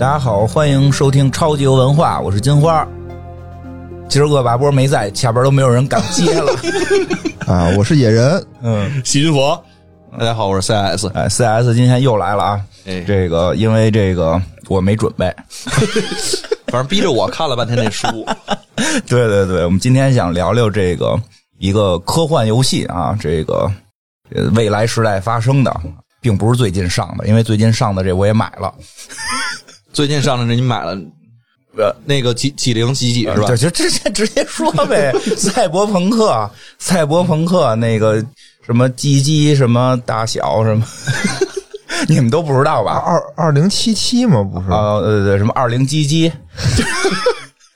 大家好，欢迎收听超级游文化，我是金花。今儿恶霸波没在，下边都没有人敢接了。啊，我是野人，嗯，细菌佛，大家好，我是 CS。哎，CS 今天又来了啊！哎这个因为这个我没准备。反正逼着我看了半天那书，对对对，我们今天想聊聊这个一个科幻游戏啊，这个呃未来时代发生的，并不是最近上的，因为最近上的这我也买了，最近上的这你买了，呃，那个几几零几几是吧就？就直接 直接说呗，赛博朋克，赛博朋克那个什么鸡鸡什么大小什么，你们都不知道吧？二二零七七吗？不是，啊，对对，什么二零鸡鸡，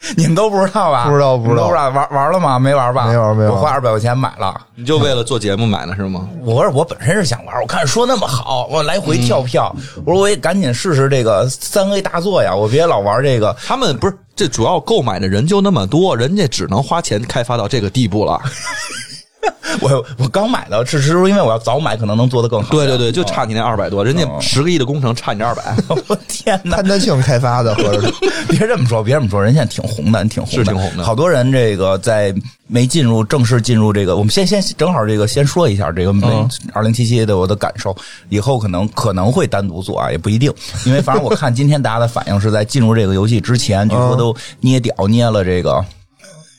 你们都不知道吧？不知道不知道不知道玩玩了吗？没玩吧？没玩没玩我花二百块钱买了。你就为了做节目买的是吗？我说我本身是想玩，我看说那么好，我来回跳票，我说我也赶紧试试这个三 A 大作呀，我别老玩这个。他们不是这主要购买的人就那么多，人家只能花钱开发到这个地步了。我我刚买的，是是因为我要早买，可能能做得更好。对对对，就差你那二百多，人家十个亿的工程差你这二百，我天哪！潘德庆开发的，合着 别这么说，别这么说，人现在挺红的，挺红的，是挺红的好多人这个在没进入正式进入这个，我们先先正好这个先说一下这个嗯二零七七的我的感受，以后可能可能会单独做啊，也不一定，因为反正我看今天大家的反应是在进入这个游戏之前，据说都捏屌捏了这个。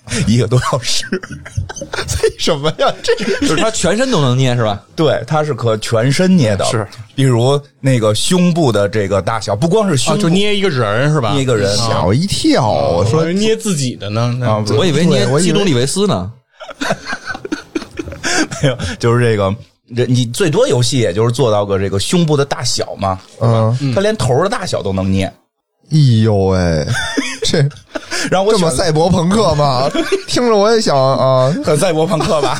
一个多小时，为什么呀？这就是他全身都能捏是吧？对，他是可全身捏的，是，比如那个胸部的这个大小，不光是胸啊，就捏一个人是吧？捏一个人，吓我一跳。我我说捏自己的呢。啊，我以为捏基努里维斯呢。没有，就是这个，这你最多游戏也就是做到个这个胸部的大小嘛，嗯，他连头的大小都能捏。哎呦喂，这然后我选这么赛博朋克吗？听着我也想啊 很赛博朋克吧？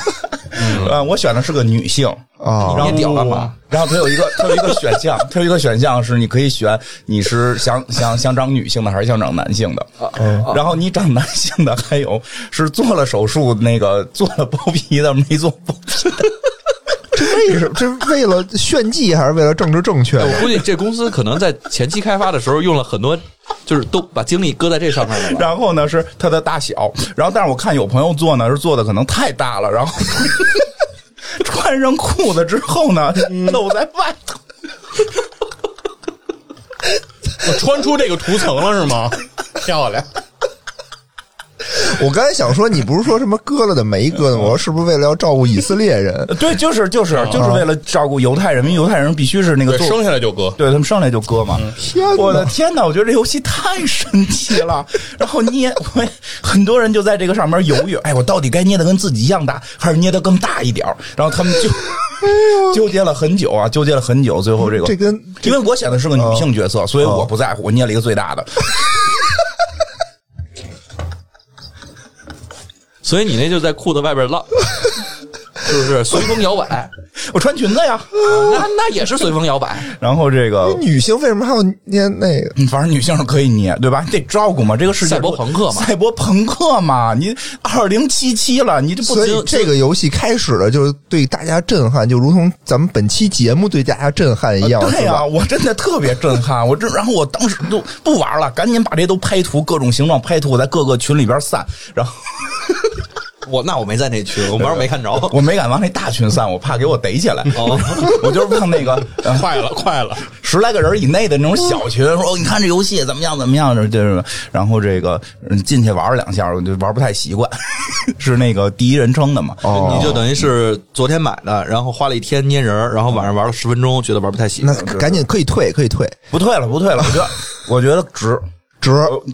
嗯，我选的是个女性，啊捏屌了嘛？然后它有一个，它有一个选项，它有一个选项是你可以选你是想想想长女性的还是想长男性的。然后你长男性的，还有是做了手术那个做了包皮的，没做包皮的。这为什么？这是为了炫技还是为了政治正确？我估计这公司可能在前期开发的时候用了很多，就是都把精力搁在这上面了。然后呢是它的大小，然后但是我看有朋友做呢是做的可能太大了，然后 穿上裤子之后呢露在外头。我穿出这个涂层了是吗？漂亮。我刚才想说，你不是说什么割了的没割的吗？我说是不是为了要照顾以色列人？对，就是就是就是为了照顾犹太人民，犹太人必须是那个生下来就割。对他们生来就割嘛。天我的！天哪！我觉得这游戏太神奇了。然后捏，我很多人就在这个上面犹豫，哎，我到底该捏的跟自己一样大，还是捏的更大一点然后他们就 纠结了很久啊，纠结了很久。最后这个这跟因为我选的是个女性角色，所以我不在乎，我捏了一个最大的。所以你那就在裤子外边浪，是不是随风摇摆？我穿裙子呀。那那也是随风摇摆。然后这个，女性为什么还要捏那个？嗯反正女性是可以捏，对吧？你得照顾嘛，这个世界赛博朋克嘛赛博朋克嘛，你二零七七了，你这不所以这个游戏开始了，就是对大家震撼，就如同咱们本期节目对大家震撼一样，对呀、是吧？我真的特别震撼，我这然后我当时就不玩了，赶紧把这些都拍图，各种形状拍图，我在各个群里边散，然后我那我没在那群，我玩儿没看着。我没敢往那大群散，我怕给我逮起来，哦 我就是往那个 呃快了，快了！十来个人以内的那种小群，说哦你看这游戏怎么样怎么样，就是然后这个嗯进去玩了两下，我就玩不太习惯，是那个第一人称的嘛，哦你就等于是昨天买的，然后花了一天捏人，然后晚上玩了十分钟，觉得玩不太习惯那。赶紧可以退，可以退，不退了不退了，我觉得我觉得值。值。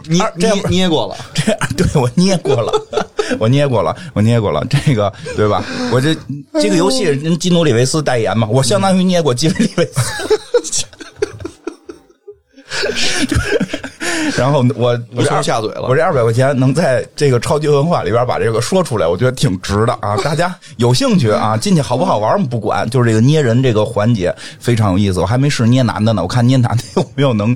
捏啊这样捏捏过了，这样对我捏过了，我捏过了，我捏过了，这个对吧？我这这个游戏人基努里维斯代言嘛，我相当于捏过基努里维斯。然后我我这说下嘴了我这二百块钱能在这个超级文化里边把这个说出来，我觉得挺值的啊！大家有兴趣啊，进去好不好玩我们不管，就是这个捏人这个环节非常有意思。我还没试捏男的呢，我看捏男的有没有能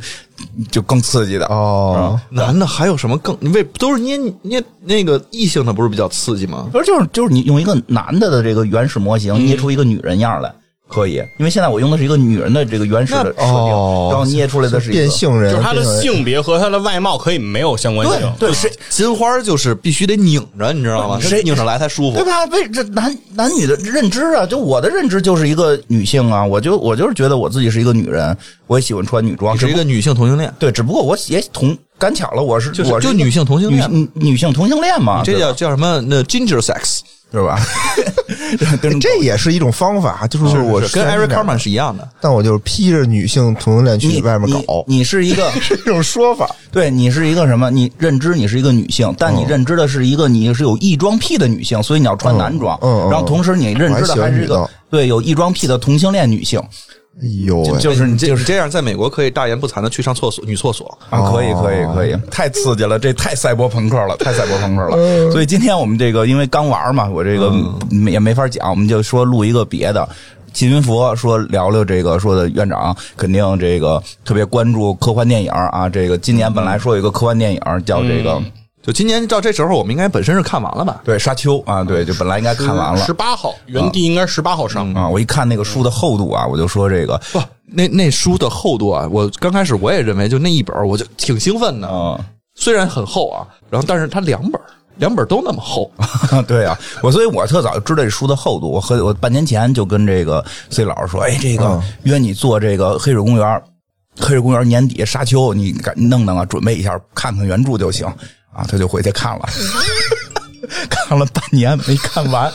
就更刺激的哦，男的还有什么更？你为都是捏捏那个异性的，不是比较刺激吗？不是，就是就是你用一个男的的这个原始模型捏出一个女人样来，可以，因为现在我用的是一个女人的这个原始的设定，哦然后捏出来的是一个变。性人，就是她的性别和她的外貌可以没有相关性。对，谁金花就是必须得拧着，你知道吗？谁拧上来才舒服对。吧？为这男男女的认知啊，就我的认知就是一个女性啊，我就我就是觉得我自己是一个女人，我也喜欢穿女装，你是一个女性同性恋，对，只不过我也同赶巧了，我是就是我是就女性同性恋女女性同性恋嘛，这叫叫什么？那 ginger sex 是吧？这也是一种方法，就是我是跟宣 Eric 传 Carmen 是一样的。但我就是披着女性同性恋去你外面你搞，你是一个 是一种说法。对你是一个什么？你认知你是一个女性，但你嗯认知的是一个你是有异装癖的女性，所以你要穿男装。嗯嗯嗯然后同时你认知的还是一个对有异装癖的同性恋女性哎呦，就是你这就是这样，在美国可以大言不惭的去上厕所，女厕所。啊，可以可以哦可以，太刺激了，这太赛博朋克了，太赛博朋克嗯了。所以今天我们这个因为刚玩嘛，我这个也没法讲，我们就说录一个别的。秦云佛说聊聊这个，说的院长肯定这个特别关注科幻电影啊。这个今年本来说有一个科幻电影叫这个就今年到这时候，我们应该本身是看完了吧？对沙丘啊，对，就本来应该看完了十八号原地应该十八号上。啊。我一看那个书的厚度啊，我就说这个不，那那书的厚度啊，我刚开始我也认为就那一本，我就挺兴奋的。啊。虽然很厚啊，然后但是它两本，两本都那么厚。对啊，我所以我特早就知道这书的厚度。我和我半年前就跟这个 C 老师说，哎，这个约你做这个黑水公园，黑水公园年底沙丘，你赶弄弄啊，准备一下，看看原著就行啊。他就回去看了，看了半年没看完，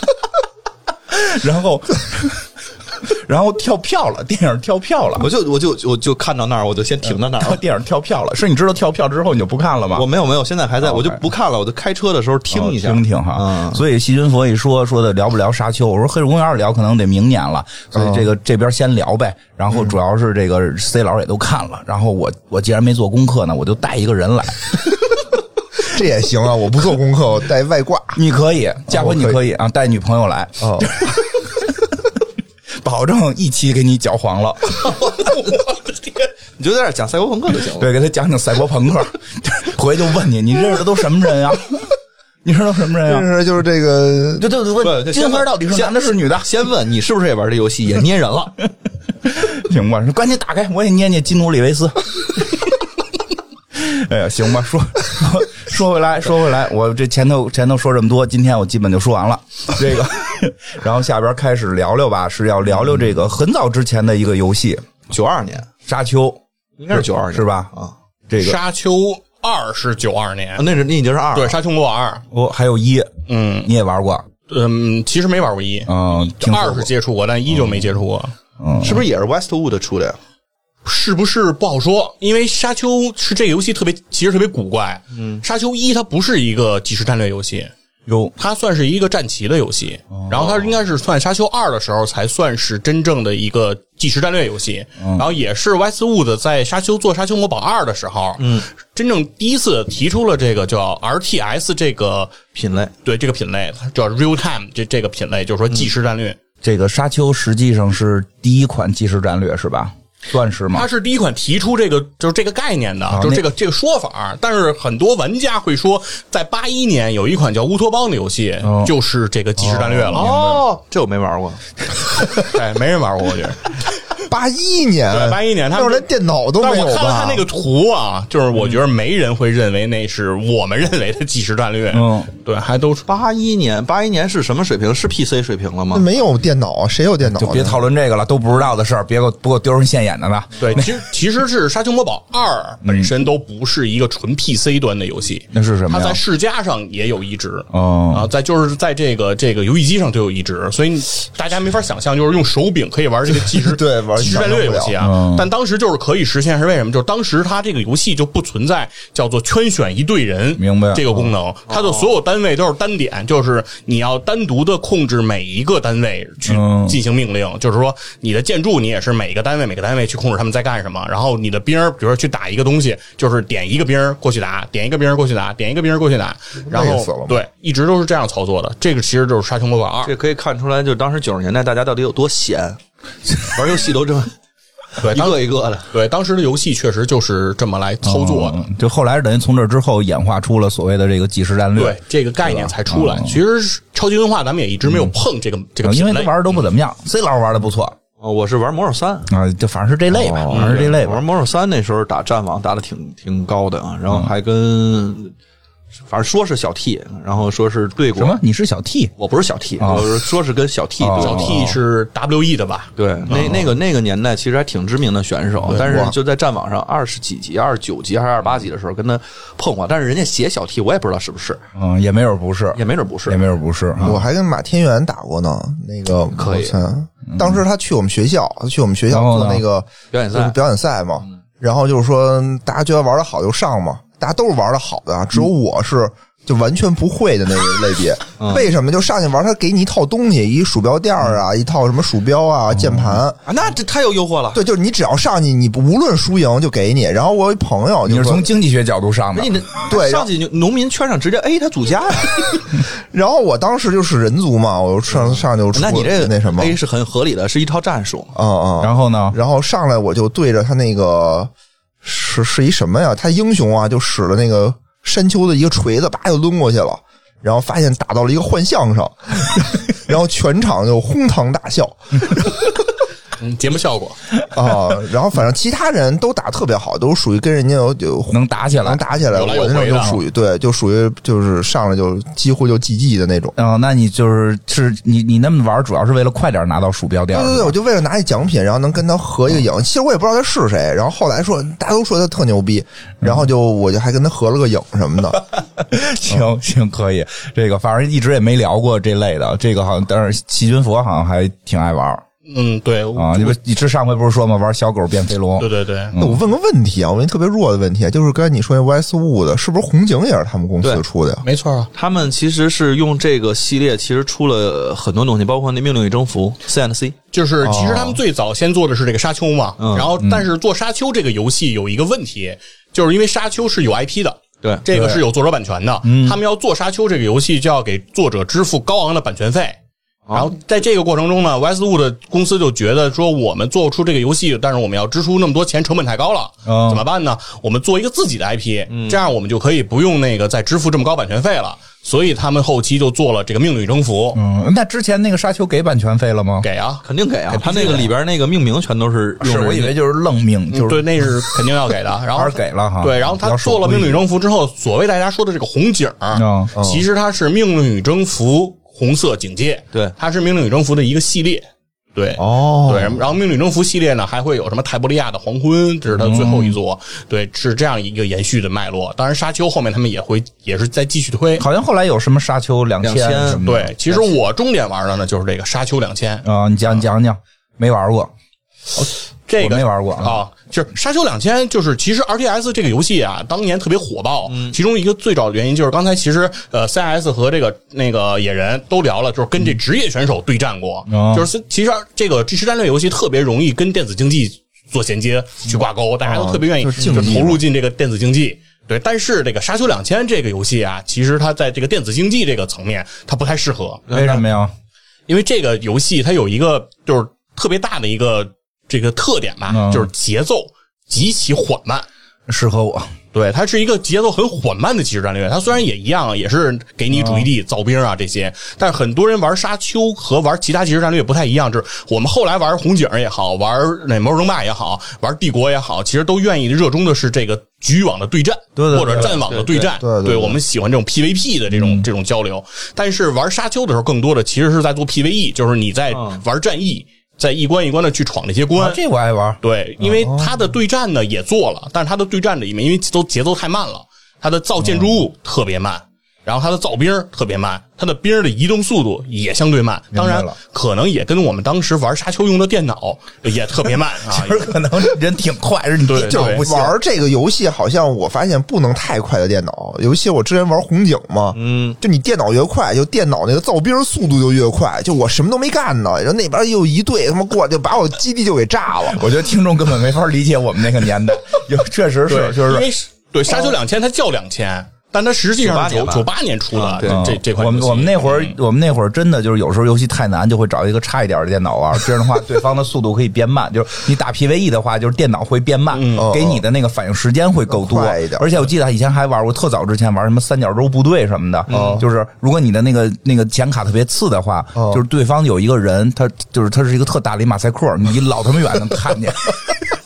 然后 然后跳票了，电影跳票了。我就我就我就看到那儿，我就先停到那儿。电影跳票了，是你知道跳票之后你就不看了吗？我没有没有，现在还在，哦我就不看了，我就开车的时候听一下，听听哈。嗯所以细菌佛一说说的聊不聊沙丘，我说黑水公园聊可能得明年了，所以这个这边先聊呗。然后主要是这个 C 老师也都看了，然后我我既然没做功课呢，我就带一个人来。这也行啊！我不做功课，我带外挂。你可以，下回你可以啊，带女朋友来，哦，保证一期给你搅黄了。你就在这儿讲赛博朋克就行了。对，给他讲讲赛博朋克，回去就问你，你认识的都什么人啊？你知道什么人啊？认识就是这个就就就不问金花到底是男的是女的？先问你是不是也玩这游戏，也捏人了？行吧，赶紧打开，我也捏捏基努里维斯。哎呀，行吧，说说 说回来，说回来，我这前头前头说这么多，今天我基本就说完了这个，然后下边开始聊聊吧，是要聊聊这个很早之前的一个游戏九二年《沙丘》，应该是九二年是吧？啊，这个沙丘二是九二年，那是那已经是二对，沙丘魔堡二，哦，还有一，嗯你也玩过？嗯，其实没玩过一，嗯，二是接触过，但一就没接触过。嗯，是不是也是 Westwood 出的呀？是不是不好说？因为沙丘是这个游戏特别，其实特别古怪。嗯，沙丘一它不是一个即时战略游戏，有它算是一个战棋的游戏。然后它应该是算沙丘二的时候才算是真正的一个即时战略游戏。然后也是 Westwood 在沙丘做沙丘魔堡二的时候，嗯，真正第一次提出了这个叫 RTS 这个品类对这个品类，叫 real time 这这个品类，就是说即时战略。这个沙丘实际上是第一款即时战略是吧？算是吗它？是第一款提出这个就是这个概念的，啊就是这个这个说法。但是很多玩家会说，在八一年有一款叫乌托邦的游戏，哦就是这个即时战略了。哦，这我没玩过。哎，没人玩过，我觉得。八一年，对81年他连电脑都但我没有我？看了他那个图啊，就是我觉得没人会认为那是我们认为的即时战略。嗯，对，还都是八一年，八一年是什么水平？是 PC 水平了吗？那没有电脑，谁有电脑？就别讨论这个了，都不知道的事儿，别给我不给我丢人现眼的了。对，其实 其实是《沙丘魔堡二》本身都不是一个纯 PC 端的游戏，那是什么呀它在世嘉上也有移植。哦啊，在就是在这个这个游戏机上就有移植，所以大家没法想象，就是用手柄可以玩这个即时 对玩即时战略游戏嗯啊。但当时就是可以实现，是为什么？就是当时它这个游戏就不存在叫做圈选一队人，明白这个功能，它的所有单位都是单点，就是你要单独的控制每一个单位去嗯进行命令，就是说你的建筑你也是每个单位每个单位去控制他们在干什么，然后你的兵儿，比如说去打一个东西，就是点一个兵儿过去打，点一个兵儿过去打，点一个兵儿过去打，然后对，一直都是这样操作的。这个其实就是《沙丘魔堡二》这可以看出来，就当时九十年代大家到底有多闲，玩游戏都这么 对，一个一个的。对当时的游戏确实就是这么来操作的。嗯就后来等于从这之后演化出了所谓的这个即时战略。对这个概念才出来嗯，其实超级文化咱们也一直没有碰这个这个嗯，因为他。玩的都不怎么样。C 老师玩的不错，哦，我是玩魔兽三，啊，就反正是这类吧，反正是这类吧玩。魔兽三那时候打战网打的挺挺高的啊，然后还跟，反正说是小 T，然后说是对过什么？你是小 T？我不是小 T，、啊我是说是跟小 T 哦小 T 是 WE 的吧？对，那那个那个年代其实还挺知名的选手，但是就在战网上二十几级、二十九级还是二十八级的时候跟他碰过，但是人家写小 T，我也不知道是不是，嗯，也没准不是，也没准不是也。没准不是。啊我还跟马天元打过呢，那个可以当时他去我们学校，他去我们学校做那个表演赛表演赛嘛，然后就是说大家觉得玩的好就上嘛，大家都是玩的好的啊，只有我是。就完全不会的那个类别，为什么？就上去玩，他给你一套东西，一鼠标垫儿啊，一套什么鼠标啊、键盘，啊，那这太有诱惑了。对，就是你只要上去，你不无论输赢就给你。然后我有一朋友，你就是说从经济学角度上的那，你的对上去就农民圈上直接 A 他祖家呀，然后我当时就是人族嘛，我就上上就出那你这个那什么 A 是很合理的，是一套战术。嗯嗯，然后呢？然后上来我就对着他那个是是一什么呀？他英雄啊，就使了那个山丘的一个锤子，叭就抡过去了，然后发现打到了一个幻象上，然后全场就哄堂大笑嗯，节目效果。啊。然后反正其他人都打特别好，都属于跟人家有有能打起来能。打起来。我那种就属于对，就属于就是上来就几乎就 GG 的那种。哦，那你就是是你你那么玩，主要是为了快点拿到鼠标垫。对对对，我就为了拿一奖品，然后能跟他合一个影。其实我也不知道他是谁，然后后来说大家都说他特牛逼，然后就我就还跟他合了个影什么的。行行，可以。这个反正一直也没聊过这类的。这个好像，但是细菌佛好像还挺爱玩嗯，对啊。你不，你这上回不是说吗？玩小狗变飞龙对。对对，那我问个问题啊，我问特别弱的问题，就是刚才你说那 Westwood 是不是红警也是他们公司出的呀？没错啊。他们其实是用这个系列，其实出了很多东西，包括那《命令与征服》C and C。就是其实他们最早先做的是这个沙丘嘛，嗯然后但是做沙丘这个游戏有一个问题，就是因为沙丘是有 IP 的。对这个是有作者版权的，他们要做沙丘这个游戏，就要给作者支付高昂的版权费。然后在这个过程中呢，Westwood 公司就觉得说，我们做不出这个游戏，但是我们要支出那么多钱，成本太高了，嗯怎么办呢？我们做一个自己的 IP，这样我们就可以不用那个再支付这么高版权费了。所以他们后期就做了这个《命运与征服》，嗯，那之前那个沙丘给版权费了吗？给啊，肯定给啊，他那个里边那个命名全都是是我以为就是愣命，就是对，那是 肯定要给的。然后还是给了哈对，然后他做了《命运与征服》之后，所谓大家说的这个红警儿，嗯其实它是《命运与征服》红色警戒，对。它是《命令与征服》的一个系列。对，哦。对，然后《命令与征服》系列呢，还会有什么泰伯利亚的黄昏，这是它最后一座，对，是这样一个延续的脉络。当然，沙丘后面他们也会也是在继续推。好像后来有什么沙丘两千2000什么的。对，其实我重点玩的呢就是这个沙丘两千，啊，你讲讲讲，没玩过，这个我没玩过啊，就是《沙丘两千》，就是其实 RTS 这个游戏啊，当年特别火爆。嗯其中一个最早的原因就是刚才其实呃，CS 和这个那个野人都聊了，就是跟这职业选手对战过。哦就是其实这个即时战略游戏特别容易跟电子竞技做衔接去挂钩，大家都特别愿意就投入进这个电子竞技。对，但是这个《沙丘两千》这个游戏啊，其实它在这个电子竞技这个层面，它不太适合。为什么呀？因为这个游戏它有一个就是特别大的一个这个特点吧，嗯就是节奏极其缓慢。适合我。对，它是一个节奏很缓慢的即时战略。它虽然也一样，也是给你主义地、造兵啊这些，但是很多人玩沙丘和玩其他即时战略不太一样。就是我们后来玩红警也好，玩那魔兽争霸也好，玩帝国也好，其实都愿意热衷的是这个局域网的对战，对对对或者战网的对战。对对对对我们喜欢这种 PVP 的这种、这种交流。但是玩沙丘的时候，更多的其实是在做 PVE，就是你在玩战役，在一关一关的去闯那些关。啊这我爱玩。对，因为他的对战呢也做了，但是他的对战里面因为都节奏太慢了，他的造建筑物特别慢，然后它的造兵特别慢，它的兵的移动速度也相对慢。当然了，可能也跟我们当时玩沙丘用的电脑也特别慢啊。就是可能人挺快，是你对就是不行。玩这个游戏，好像我发现不能太快的电脑，尤其我之前玩红警嘛，嗯，就你电脑越快，就电脑那个造兵速度就越快，就我什么都没干呢，然后那边又一队他妈过来就把我基地就给炸了。我觉得听众根本没法理解我们那个年代，有确实是，就是因为对沙丘两千它叫两千，但它实际上98年吧九九八年出的嗯对这这款游戏。我们我们那会儿，我们那会儿真的就是有时候游戏太难，就会找一个差一点的电脑玩。这样的话，对方的速度可以变慢。就是你打 PVE 的话，就是电脑会变慢，给你的那个反应时间会够多快一点而且我记得以前还玩过，特早之前玩什么三角洲部队什么的，就是如果你的那个那个显卡特别次的话，就是对方有一个人，他就是他是一个特大的一马赛克，你老他妈远能看见。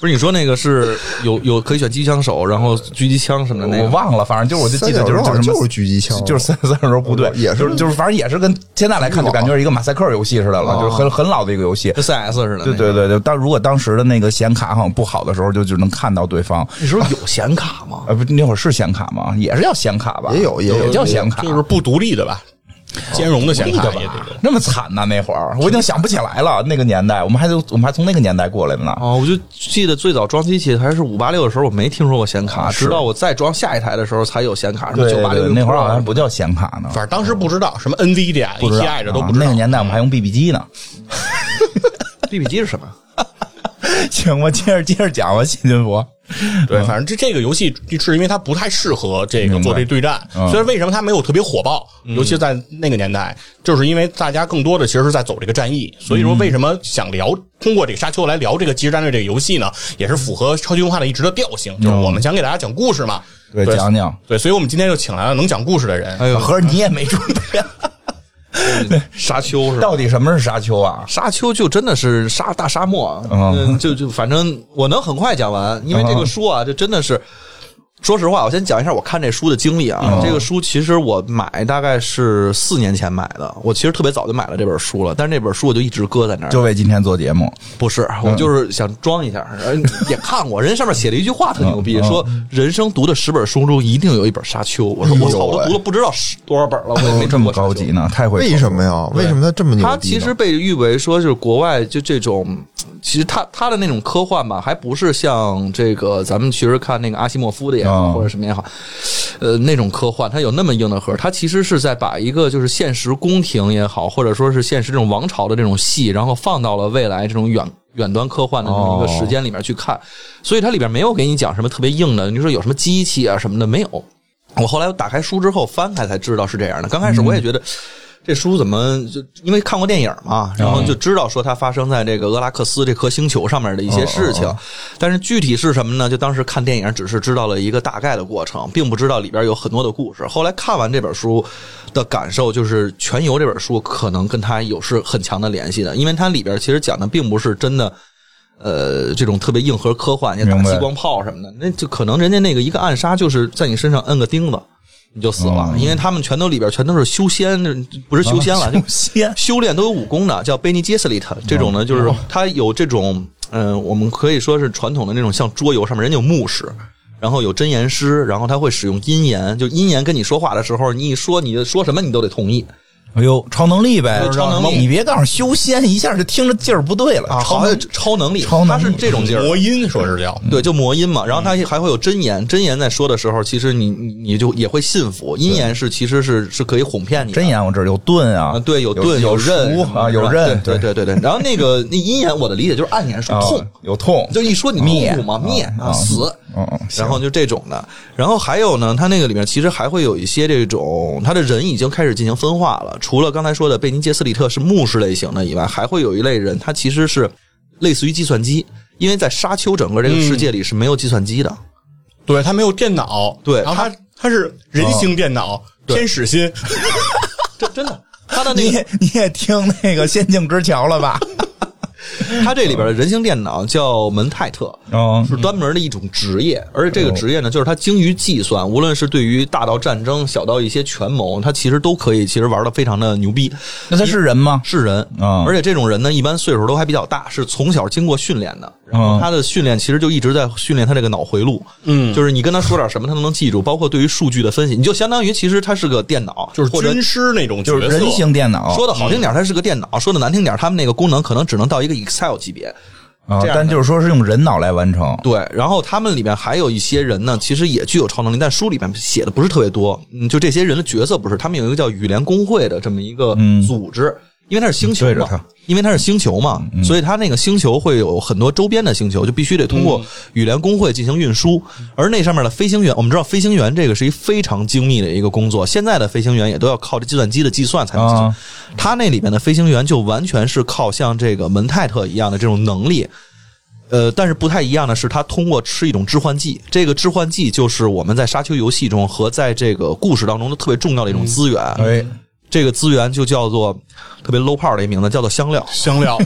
不是你说那个是有 有可以选机枪手，然后狙击枪什么的那个，我忘了，反正就是我就记得就是就是狙击枪就是三三角洲部队，也是就是就是反正也是跟现在来看就感觉是一个马赛克游戏似的了，就是很很老的一个游戏。跟 CS 似的。对对，对对，但如果当时的那个显卡好像不好的时候，就只能看到对方。那时候有显卡吗？呃，不，那会儿是显卡吗？也是叫显卡吧？也有也有也叫显卡，就是不独立的吧，兼容的显卡也得有。那么惨呐、那会儿我已经想不起来了。那个年代，我们还都我们还从那个年代过来的呢。哦，我就记得最早装机器还是五八六的时候，我没听说过显卡，直到我再装下一台的时候才有显卡，什么对九八六对，那会儿好像不叫显卡呢，反正当时不知道什么道 ATI 这都不知道。啊那个年代我们还用 BB 机呢。BB 机是什么？行，我接着接着讲吧，新军佛。对，反正这这个游戏是因为它不太适合这个做这对战，嗯所以为什么它没有特别火爆？尤其在那个年代，就是因为大家更多的其实是在走这个战役，所以说为什么想聊通过这个沙丘来聊这个即时战略这个游戏呢？也是符合超级文化的一直的调性，就是我们想给大家讲故事嘛。对，讲讲。对，所以我们今天就请来了能讲故事的人。哎呦，合着你也没准备啊？沙丘是吧？到底什么是沙丘啊？沙丘就真的是沙大沙漠嗯，就就反正我能很快讲完，因为这个书啊，这真的是。说实话，我先讲一下我看这书的经历啊。嗯这个书其实我买大概是四年前买的，我其实特别早就买了这本书了，但是那本书我就一直搁在那儿。就为今天做节目。不是，我就是想装一下，呃也看过，人上面写了一句话特牛逼，说人生读的十本书中一定有一本沙丘。我说我操，我都读了不知道十多少本了，我也没哦这么高级呢？太会为什么呀？为什么他这么牛逼呢？它其实被誉为说就是国外就这种，其实他他的那种科幻吧，还不是像这个咱们其实看那个阿西莫夫的也或者什么也好，呃，那种科幻，它有那么硬的核，它其实是在把一个就是现实宫廷也好，或者说是现实这种王朝的这种戏，然后放到了未来这种远。远端科幻的这么一个时间里面去看，所以它里边没有给你讲什么特别硬的，你说有什么机器啊什么的没有。我后来打开书之后翻开才知道是这样的。刚开始我也觉得这书怎么就因为看过电影嘛，然后就知道说它发生在这个俄拉克斯这颗星球上面的一些事情，但是具体是什么呢？就当时看电影只是知道了一个大概的过程，并不知道里边有很多的故事。后来看完这本书的感受就是，《全游》这本书可能跟它有是很强的联系的，因为它里边其实讲的并不是真的。呃，这种特别硬核科幻，也打激光炮什么的，那就可能人家那个一个暗杀就是在你身上摁个钉子，你就死了，因为他们全都里边全都是修仙，不是修仙了，就仙修炼都有武功的，叫贝尼杰斯利特这种呢，就是他有这种，嗯、我们可以说是传统的那种像桌游上面人家有牧师。然后有真言师，然后他会使用阴言，就阴言跟你说话的时候，你一说你说什么你都得同意。哎呦，超能力呗，超能力。你别告诉修仙，一下就听着劲儿不对了啊，好像超能力，超能力。他是这种劲儿，魔音说是叫，对，就魔音嘛。然后他还会有真言，真言在说的时候，其实你你你就也会信服。阴言是其实是是可以哄骗你。真言我这儿有盾啊啊，，对，有盾有刃啊，有刃，对对对。对对。然后那个那阴言，我的理解就是暗言是啊痛，有痛，就一说你灭。嘛，灭啊啊死。嗯然后就这种的，然后还有呢，它那个里面其实还会有一些这种，他的人已经开始进行分化了。除了刚才说的贝尼杰斯里特是牧师类型的以外，还会有一类人，他其实是类似于计算机，因为在沙丘整个这个世界里是没有计算机的。对他没有电脑，对然后他他是人形电脑，天使心，这真的，他的那个你也你也听那个《仙境之桥》了吧？他这里边的人形电脑叫门泰特，嗯是专门的一种职业，而且这个职业呢，就是它精于计算，无论是对于大到战争，小到一些权谋，他其实都可以，其实玩的非常的牛逼。那他是人吗？是人。啊。而且这种人呢，一般岁数都还比较大，是从小经过训练的。然后他的训练其实就一直在训练他这个脑回路，嗯。就是你跟他说点什么，他都能记住，包括对于数据的分析，你就相当于其实他是个电脑，就是军师那种，就是人形电脑，说的好听点，他是个电脑；说的难听点，他们那个功能可能只能到一个 Excel 级别。啊但就是说是用人脑来完成。对，然后他们里面还有一些人呢，其实也具有超能力，但书里面写的不是特别多。嗯，就这些人的角色不是，他们有一个叫羽联工会的这么一个嗯组织。因为它是星球因为它是星球嘛，所以它那个星球会有很多周边的星球，就必须得通过羽联工会进行运输。而那上面的飞行员，我们知道飞行员这个是一非常精密的一个工作，现在的飞行员也都要靠着计算机的计算才能行。啊他那里面的飞行员就完全是靠像这个门泰特一样的这种能力。呃，但是不太一样的是，他通过吃一种致幻剂，这个致幻剂就是我们在沙丘游戏中和在这个故事当中的特别重要的一种资源。哎，这个资源就叫做特别 low 炮的一名字，叫做香料。香料，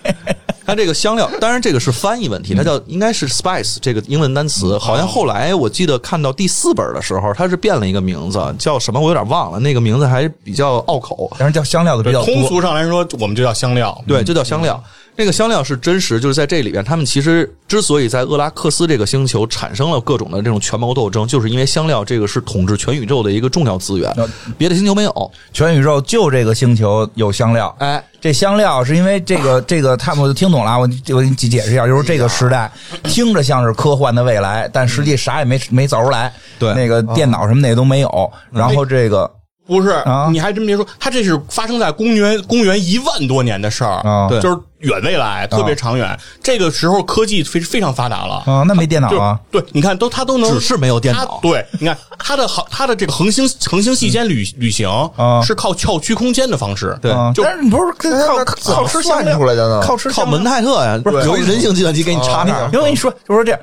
它这个香料，当然这个是翻译问题，它叫应该是 spice 这个英文单词。好像后来我记得看到第四本的时候，它是变了一个名字，叫什么我有点忘了，那个名字还比较拗口。但是叫香料的比较通。俗上来说，我们就叫香料。对，就叫香料。这个香料是真实，就是在这里边，他们其实之所以在厄拉克斯这个星球产生了各种的这种权谋斗争，就是因为香料这个是统治全宇宙的一个重要资源，别的星球没有。全宇宙就这个星球有香料，哎，这香料是因为这个这个他们我就听懂了啊，我我给你解释一下，就是这个时代听着像是科幻的未来，但实际啥也没没造出来，对。那个电脑什么的也都没有，然后这个不是啊，你还真别说，它这是发生在公元公元一万多年的事儿啊对。就是远未来，特别长远。这个时候科技非非常发达了。啊，那没电脑啊，对，你看都它都能，只是没有电脑。对，你看它的航，它的这个恒星恒星系间旅旅行啊。是靠跳虚空间的方式，对。啊。就但是你不是靠靠靠吃香算出来的呢？靠靠吃香料。门泰特呀，不是有一人形计算机给你插那儿。因为我跟你说，就说这样，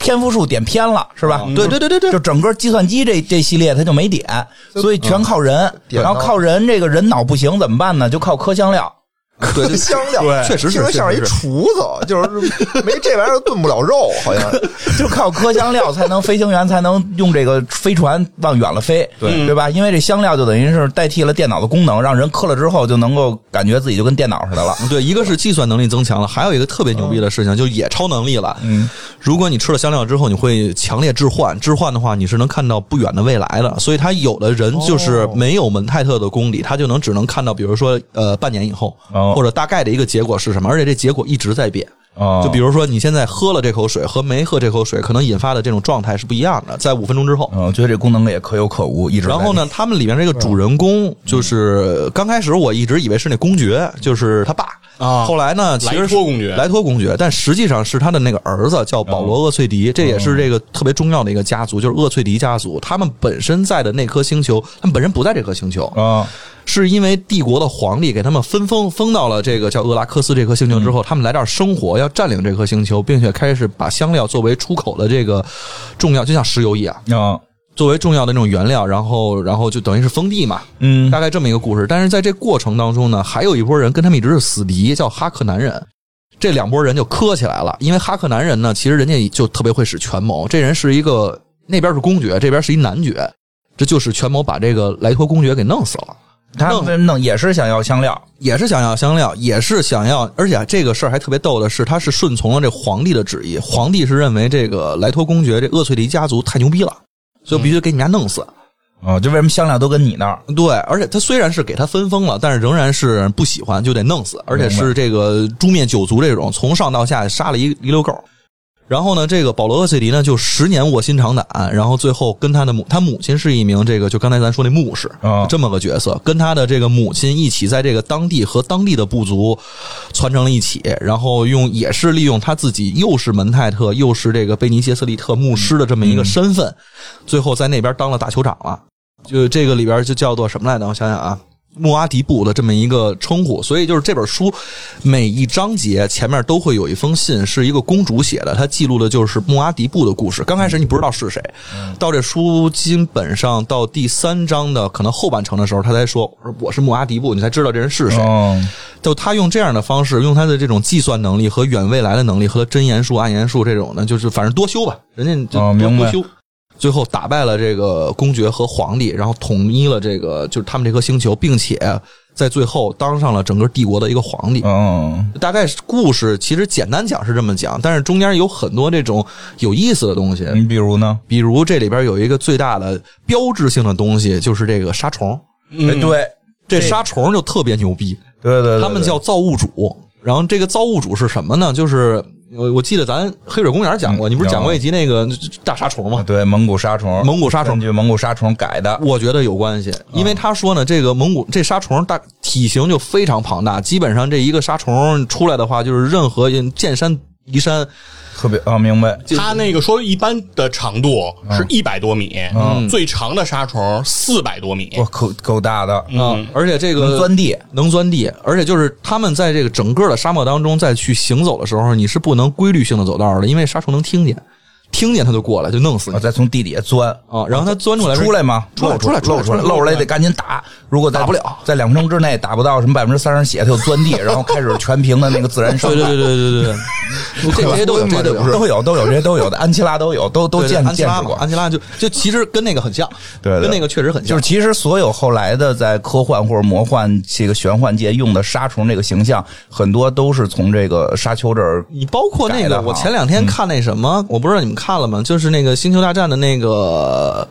天赋数点偏了，是吧？对对对对对就整个计算机这这系列它就没点，所以全靠人，然后靠人，这个人脑不行怎么办呢？就靠磕香料。对 对香料，对确实是听着像是一厨子，就是没这玩意儿炖不了肉，好像。就靠搁香料才能飞行员才能用这个飞船往远了飞，对对吧？因为这香料就等于是代替了电脑的功能，让人磕了之后就能够感觉自己就跟电脑似的了。对，一个是计算能力增强了，还有一个特别牛逼的事情，就也超能力了。嗯，如果你吃了香料之后，你会强烈置换，置换的话，你是能看到不远的未来的。所以他有的人就是没有门泰特的功底，他就能只能看到，比如说呃半年以后，哦或者大概的一个结果是什么，而且这结果一直在变。哦。就比如说你现在喝了这口水和没喝这口水，可能引发的这种状态是不一样的，在五分钟之后。嗯，我觉得这功能也可有可无，一直在然后呢，他们里面这个主人公就是刚开始我一直以为是那公爵，就是他爸。啊。后来呢，其实莱托公爵。莱托公爵，但实际上是他的那个儿子叫保罗厄翠迪，这也是这个特别重要的一个家族，就是厄翠迪家族。他们本身在的那颗星球，他们本身不在这颗星球，啊是因为帝国的皇帝给他们分封封到了这个叫厄拉克斯这颗星球之后，他们来这儿生活，要占领这颗星球，并且开始把香料作为出口的这个重要，就像石油一样。啊作为重要的那种原料，然后然后就等于是封地嘛，嗯大概这么一个故事。但是在这过程当中呢，还有一波人跟他们一直是死敌，叫哈克南人。这两拨人就磕起来了，因为哈克南人呢，其实人家就特别会使权谋。这人是一个那边是公爵，这边是一男爵，这就使权谋把这个莱托公爵给弄死了。他们弄也是想要香料，也是想要香料，也是想要，而且这个事儿还特别逗的是，他是顺从了这皇帝的旨意。皇帝是认为这个莱托公爵这厄翠迪家族太牛逼了，所以必须给你家弄死。啊，就为什么香料都跟你那儿？对，而且他虽然是给他分封了，但是仍然是不喜欢，就得弄死，而且是这个诛灭九族这种，从上到下杀了一一溜够。然后呢，这个保罗厄翠迪呢，就十年卧薪尝胆，然后最后跟他的母，他母亲是一名这个，就刚才咱说那牧师，啊这么个角色，跟他的这个母亲一起在这个当地和当地的部族传承了一起，然后用也是利用他自己又是门泰特又是这个贝尼杰斯利特牧师的这么一个身份，最后在那边当了大酋长了。就这个里边就叫做什么来着？我想想啊，穆阿迪布的这么一个称呼。所以就是这本书每一章节前面都会有一封信，是一个公主写的，她记录的就是穆阿迪布的故事。刚开始你不知道是谁，到这书基本上到第三章的可能后半程的时候，他才说我是穆阿迪布，你才知道这人是谁。哦就他用这样的方式，用他的这种计算能力和远未来的能力和真言术、暗言术这种的，就是反正多修吧，人家就多修。最后打败了这个公爵和皇帝，然后统一了这个就是他们这颗星球，并且在最后当上了整个帝国的一个皇帝。嗯大概故事其实简单讲是这么讲，但是中间有很多这种有意思的东西，你比如呢？比如这里边有一个最大的标志性的东西，就是这个沙虫。哎，对这沙虫就特别牛逼，对对，对他们叫造物主。然后这个造物主是什么呢？就是我我记得咱黑水公园讲过，你不是讲过一集那个大沙虫吗？对，蒙古沙虫，蒙古沙虫根据蒙古沙虫改的。我觉得有关系，因为他说呢，这个蒙古这沙虫大体型就非常庞大，基本上这一个沙虫出来的话，就是任何见山移山。特别啊，明白。它那个说一般的长度是一百多米，嗯最长的沙虫四百多米，哇，可够大的啊！而且这个能钻地，能钻地，而且就是他们在这个整个的沙漠当中再去行走的时候，你是不能规律性的走道的，因为沙虫能听见。听见他就过来，就弄死你。再从地底下钻啊，然后他钻出来，出来吗？出来，出来，露出来，露出来得赶紧打。如果打不了，在两分钟之内打不到什么百分之三十血，他就钻地，然后开始全屏的那个自然伤。对对对对对对对，这些都有，这些都有，都有，都有，这些都有的。安琪拉都有，都都见见识过。安琪拉就就其实跟那个很像，对，跟那个确实很像。就是其实所有后来的在科幻或者魔幻这个玄幻界用的杀虫这个形象，很多都是从这个沙丘这儿。你包括那个，我前两天看那什么，我不知道你们看了吗？就是那。个星球大战的那个，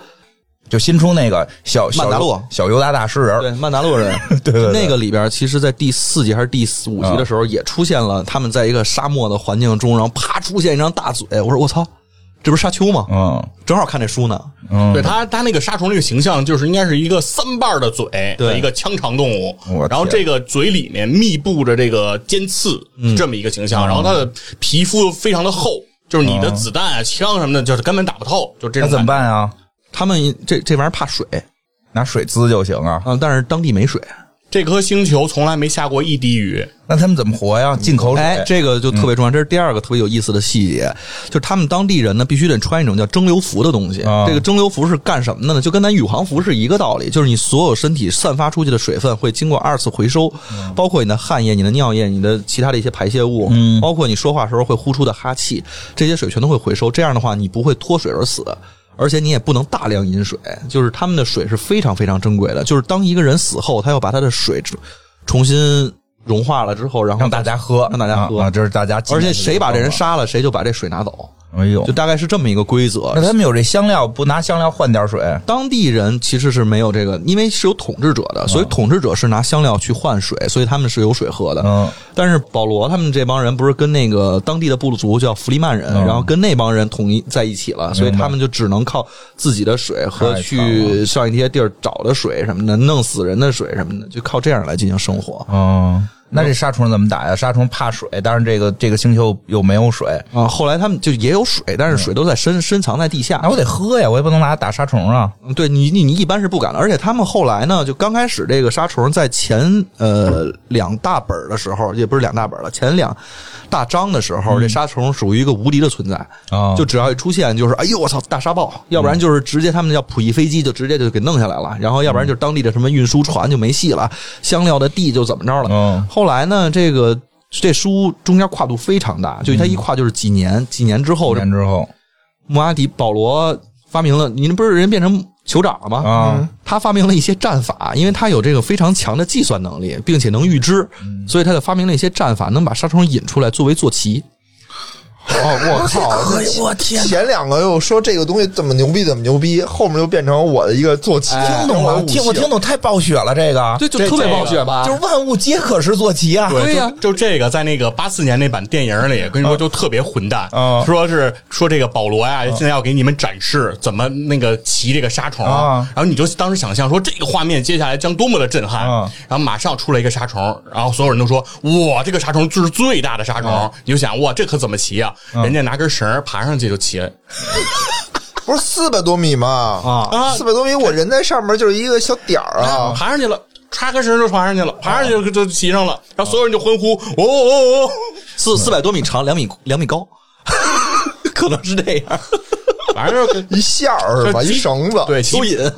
就新出那个小曼达洛小尤达大师人，对曼达洛人，对对，那个里边，其实，在第四集还是第五集的时候，也出现了他们在一个沙漠的环境中，然后啪出现一张大嘴，我说我操，这不是沙丘吗？嗯，正好看这书呢。嗯，对他他那个沙虫那个形象，就是应该是一个三瓣的嘴对一个腔肠动物，然后这个嘴里面密布着这个尖刺，这么一个形象，然后它的皮肤非常的厚。就是你的子弹啊、枪什么的，就是根本打不透，就这。那怎么办啊？他们这这玩意儿怕水，拿水滋就行啊。嗯，但是当地没水。这颗星球从来没下过一滴雨，那他们怎么活呀？进口水，哎，这个就特别重要。这是第二个特别有意思的细节，就是他们当地人呢必须得穿一种叫蒸馏服的东西。这个蒸馏服是干什么的呢？就跟咱宇航服是一个道理，就是你所有身体散发出去的水分会经过二次回收，包括你的汗液、你的尿液、你的其他的一些排泄物，包括你说话时候会呼出的哈气，这些水全都会回收。这样的话，你不会脱水而死。而且你也不能大量饮水，就是他们的水是非常非常珍贵的。就是当一个人死后，他要把他的水重新融化了之后，然后让大家喝，让大家喝，啊这是大家。而且谁把这人杀了，谁就把这水拿走。哎呦，就大概是这么一个规则。那他们有这香料，不拿香料换点水？当地人其实是没有这个，因为是有统治者的，所以统治者是拿香料去换水，所以他们是有水喝的。嗯，但是保罗他们这帮人不是跟那个当地的部落族叫弗利曼人，然后跟那帮人统一在一起了，所以他们就只能靠自己的水和去上一些地儿找的水什么的，弄死人的水什么的，就靠这样来进行生活。嗯。那这沙虫怎么打呀？沙虫怕水，但是这个这个星球又没有水啊。后来他们就也有水，但是水都在深深藏在地下。那我得喝呀，我也不能拿它打沙虫啊。对你你你一般是不敢的。而且他们后来呢，就刚开始这个沙虫在前呃两大本的时候，也不是两大本了，前两大章的时候，这沙虫属于一个无敌的存在啊。就只要一出现，就是哎呦我操大沙暴，要不然就是直接他们叫普翼飞机就直接就给弄下来了，然后要不然就是当地的什么运输船就没戏了，香料的地就怎么着了。嗯。后来呢？这个这书中间跨度非常大，就他一跨就是几年，几年之后，几年之后，穆阿迪保罗发明了，您不是人变成酋长了吗？啊，他发明了一些战法，因为他有这个非常强的计算能力，并且能预知，所以他就发明了一些战法，能把沙虫引出来作为坐骑。哦，我靠！我天！前两个又说这个东西怎么牛逼，怎么牛逼，后面又变成我的一个坐骑，听懂了？听我听懂，太暴雪了，这个对，就特别暴雪吧？就是万物皆可是坐骑啊！对呀，就这个在那个八四年那版电影里，跟你说就特别混蛋，说是说这个保罗呀，现在要给你们展示怎么那个骑这个沙虫，然后你就当时想象说这个画面接下来将多么的震撼，然后马上出来一个沙虫，然后所有人都说哇，这个沙虫就是最大的沙虫，你就想哇，这可怎么骑啊？人家拿根绳爬上去就骑，不是四百多米吗？啊。四百多米，我人在上面就是一个小点儿啊，爬上去了，插根绳就爬上去了，爬上去就就骑上了，然后所有人就欢呼，哦哦哦，四四百多米长，两米两米高，可能是这样，反正就一线儿是吧？一绳子，对，蚯蚓。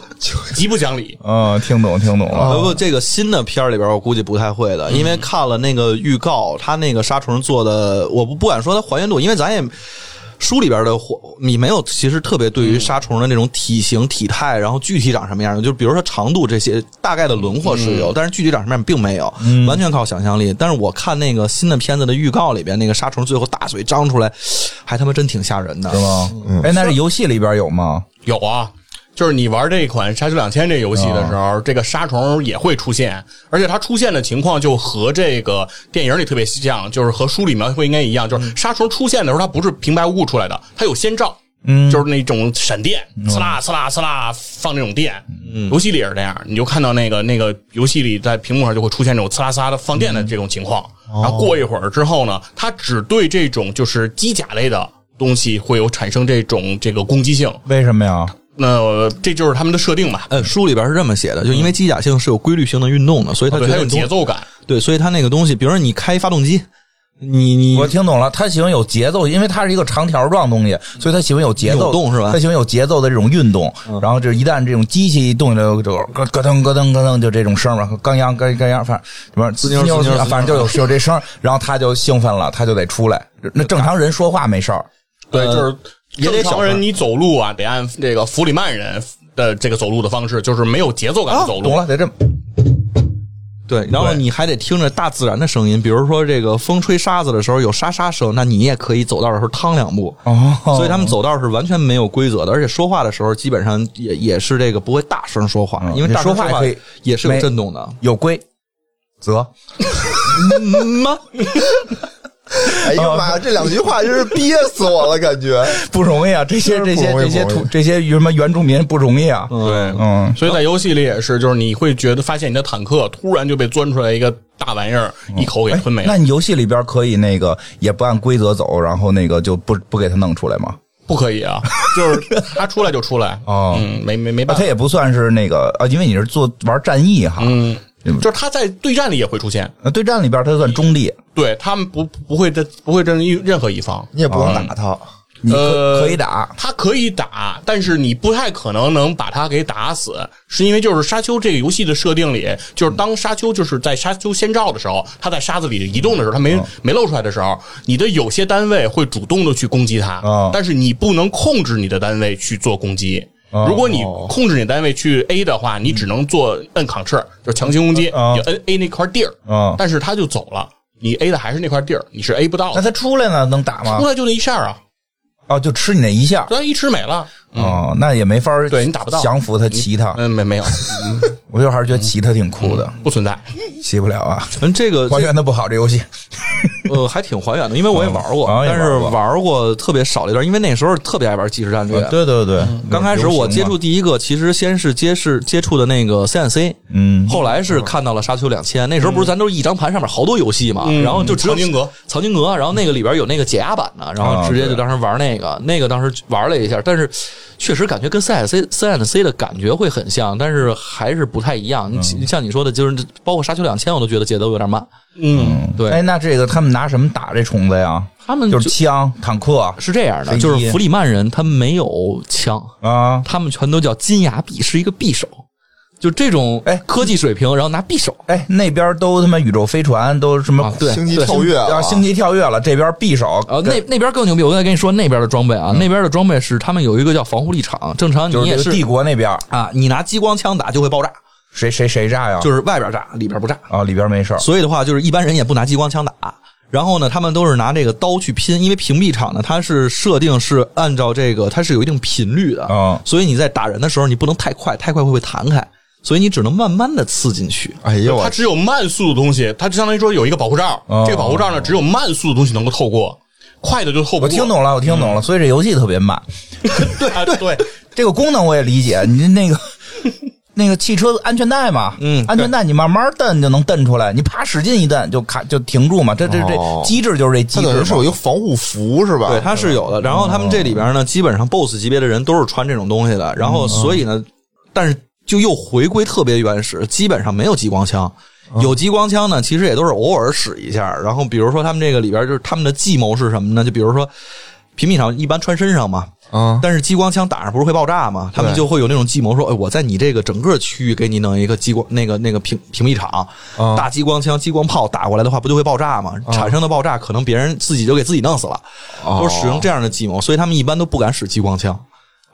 极不讲理。嗯，听懂听懂了。不不，这个新的片儿里边，我估计不太会的，因为看了那个预告，他那个杀虫做的，我不不敢说它还原度，因为咱也。书里边的火你没有，其实特别对于沙虫的那种体型、体态，然后具体长什么样的，就比如说长度这些大概的轮廓是有，但是具体长什么样并没有，完全靠想象力。但是我看那个新的片子的预告里边，那个沙虫最后大嘴张出来，还他妈真挺吓人的，是吗？哎，那是游戏里边有吗？有啊。就是你玩这款《沙丘两千》这游戏的时候，这个沙虫也会出现，而且它出现的情况就和这个电影里特别像，就是和书里描绘应该一样，就是沙虫出现的时候，它不是平白无故出来的，它有先兆。嗯，就是那种闪电，刺啦刺啦刺啦放那种电，游戏里也是这样，你就看到那个那个游戏里在屏幕上就会出现这种刺啦刺啦的放电的这种情况，然后过一会儿之后呢，它只对这种就是机甲类的东西会有产生这种这个攻击性，为什么呀？那这就是他们的设定吧？呃，书里边是这么写的，就因为机甲性是有规律性的运动的，所以它对它有觉得你节奏感。对，所以它那个东西，比如说你开发动机，你你我听懂了，他喜欢有节奏，因为它是一个长条状东西，所以他喜欢有节奏扭动是吧他喜欢有节奏的这种运动，然后就一旦这种机器一动就就咯咯噔咯噔咯噔就这种声嘛，刚阳刚刚阳，反正什么滋妞滋妞啊反正就有有这声，然后他就兴奋了，他就得出来。那正常人说话没事儿，对，呃就是也得小人你走路啊，得按这个弗里曼人的这个走路的方式，就是没有节奏感的走路。懂了，得这么对，然后你还得听着大自然的声音，比如说这个风吹沙子的时候有沙沙声，那你也可以走道的时候趟两步。哦所以他们走道是完全没有规则的，而且说话的时候基本上也也是这个不会大声说话，嗯因为大声说话可以也是有震动的。有规则。嗯吗？哎呀妈呀，这两句话真是憋死我了，感觉。不容易啊！这些这些这些土这些什么原住民不容易啊！对，嗯，所以在游戏里也是，就是你会觉得发现你的坦克突然就被钻出来一个大玩意儿，一口给吞没了。那你游戏里边可以那个也不按规则走，然后那个就不不给他弄出来吗？不可以啊，就是他出来就出来。哦嗯，没没没啊，办法他。也不算是那个啊，因为你是做玩战役哈，就是他在对战里也会出现，呃对战里边他算中立，对他们不不会的不会针任何一方。你也不能打他，你可、呃可以打，他可以打，但是你不太可能能把他给打死，是因为就是沙丘这个游戏的设定里，就是当沙丘就是在沙丘先兆的时候，他在沙子里移动的时候，他没、没露出来的时候，你的有些单位会主动的去攻击他，哦。但是你不能控制你的单位去做攻击。哦。如果你控制你单位去 A 的话，你只能做摁 Ctrl，就是强行攻击，哦。你摁 A 那块地儿，哦。但是他就走了，你 A 的还是那块地儿，你是 A 不到，那他出来呢能打吗？出？来就那一下啊，哦，就吃你那一下，他一吃没了，哦，那也没法儿对你打不到。降服他骑他，嗯，没没有，我就还是觉得骑他挺酷的，不存在。骑不了啊，嗯，这个还原的不好这游戏，呃还挺还原的，因为我也玩过，但是玩过特别少了一段，因为那时候特别爱玩即时战略。对对对，刚开始我接触第一个，其实先是接是接触的那个 CNC，嗯后来是看到了沙丘两千，那时候不是咱都是一张盘上面好多游戏嘛，嗯然后就只有藏经阁藏经阁，然后那个里边有那个解压版的，然后直接就当时玩那个，那个当时玩了一下，但是确实感觉跟 CNC CNC 的感觉会很像，但是还是不太一样。你像你说的，就是包括沙丘两千，我都觉得节奏有点慢。嗯，对哎，那这个他们拿什么打这虫子呀？他们就是枪、坦克是这样的，就是弗里曼人他没有枪，啊。他们全都叫金牙匕，是一个匕首。就这种哎科技水平，然后拿匕首哎，那边都他妈宇宙飞船都什么啊，对星际跳跃啊，啊，星际跳跃了，这边匕首啊，那那边更牛逼！我刚才跟你说那边的装备啊，那边的装备是他们有一个叫防护力场，正常你也是就是帝国那边啊，你拿激光枪打就会爆炸，谁谁谁炸呀？就是外边炸，里边不炸。啊，里边没事儿所以的话，就是一般人也不拿激光枪打。然后呢，他们都是拿这个刀去拼，因为屏蔽场呢，它是设定是按照这个，它是有一定频率的，啊所以你在打人的时候，你不能太快，太快会被弹开，所以你只能慢慢的刺进去。哎呦它只有慢速的东西，它就相当于说有一个保护罩，哦这个保护罩呢只有慢速的东西能够透过，快的就透不过。我听懂了，我听懂了，所以这游戏特别慢。对 对对，这个功能我也理解，你那个那个汽车安全带嘛，嗯安全带你慢慢蹬就能蹬出来，你啪使劲一蹬就卡就停住嘛，这这这哦机制就是这机它等于是有。一个防护服是吧？对，它是有的。然后他们这里边呢，基本上 BOSS 级别的人都是穿这种东西的。然后所以呢，但是就又回归特别原始，基本上没有激光枪。有激光枪呢，其实也都是偶尔使一下。然后比如说他们这个里边就是他们的计谋是什么呢？就比如说平民场一般穿身上嘛，啊，但是激光枪打上不是会爆炸吗？他们就会有那种计谋说，哎，我在你这个整个区域给你弄一个激光那个那个屏屏蔽场，啊大激光枪、激光炮打过来的话，不就会爆炸吗？产生的爆炸可能别人自己就给自己弄死了，哦都是使用这样的计谋，所以他们一般都不敢使激光枪。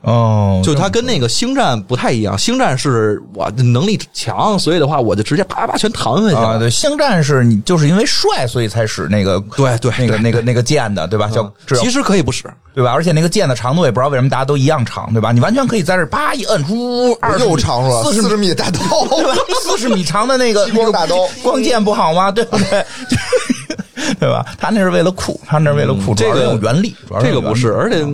哦，就它跟那个星战不太一样，星战是我能力强，所以的话我就直接啪啪全弹回去啊，了。对，星战是你就是因为帅，所以才使那个对对那个那个那个剑的，对吧？叫其实可以不使，对吧？而且那个剑的长度也不知道为什么大家都一样长，对吧？你完全可以在这儿叭一摁，呜二又长出了四十米大刀，对吧？四十米长的那个激光大刀那个光剑不好吗？对不对？对吧？他那是为了酷，他那是为了酷，这个用原理，主要有原理这个不是，而且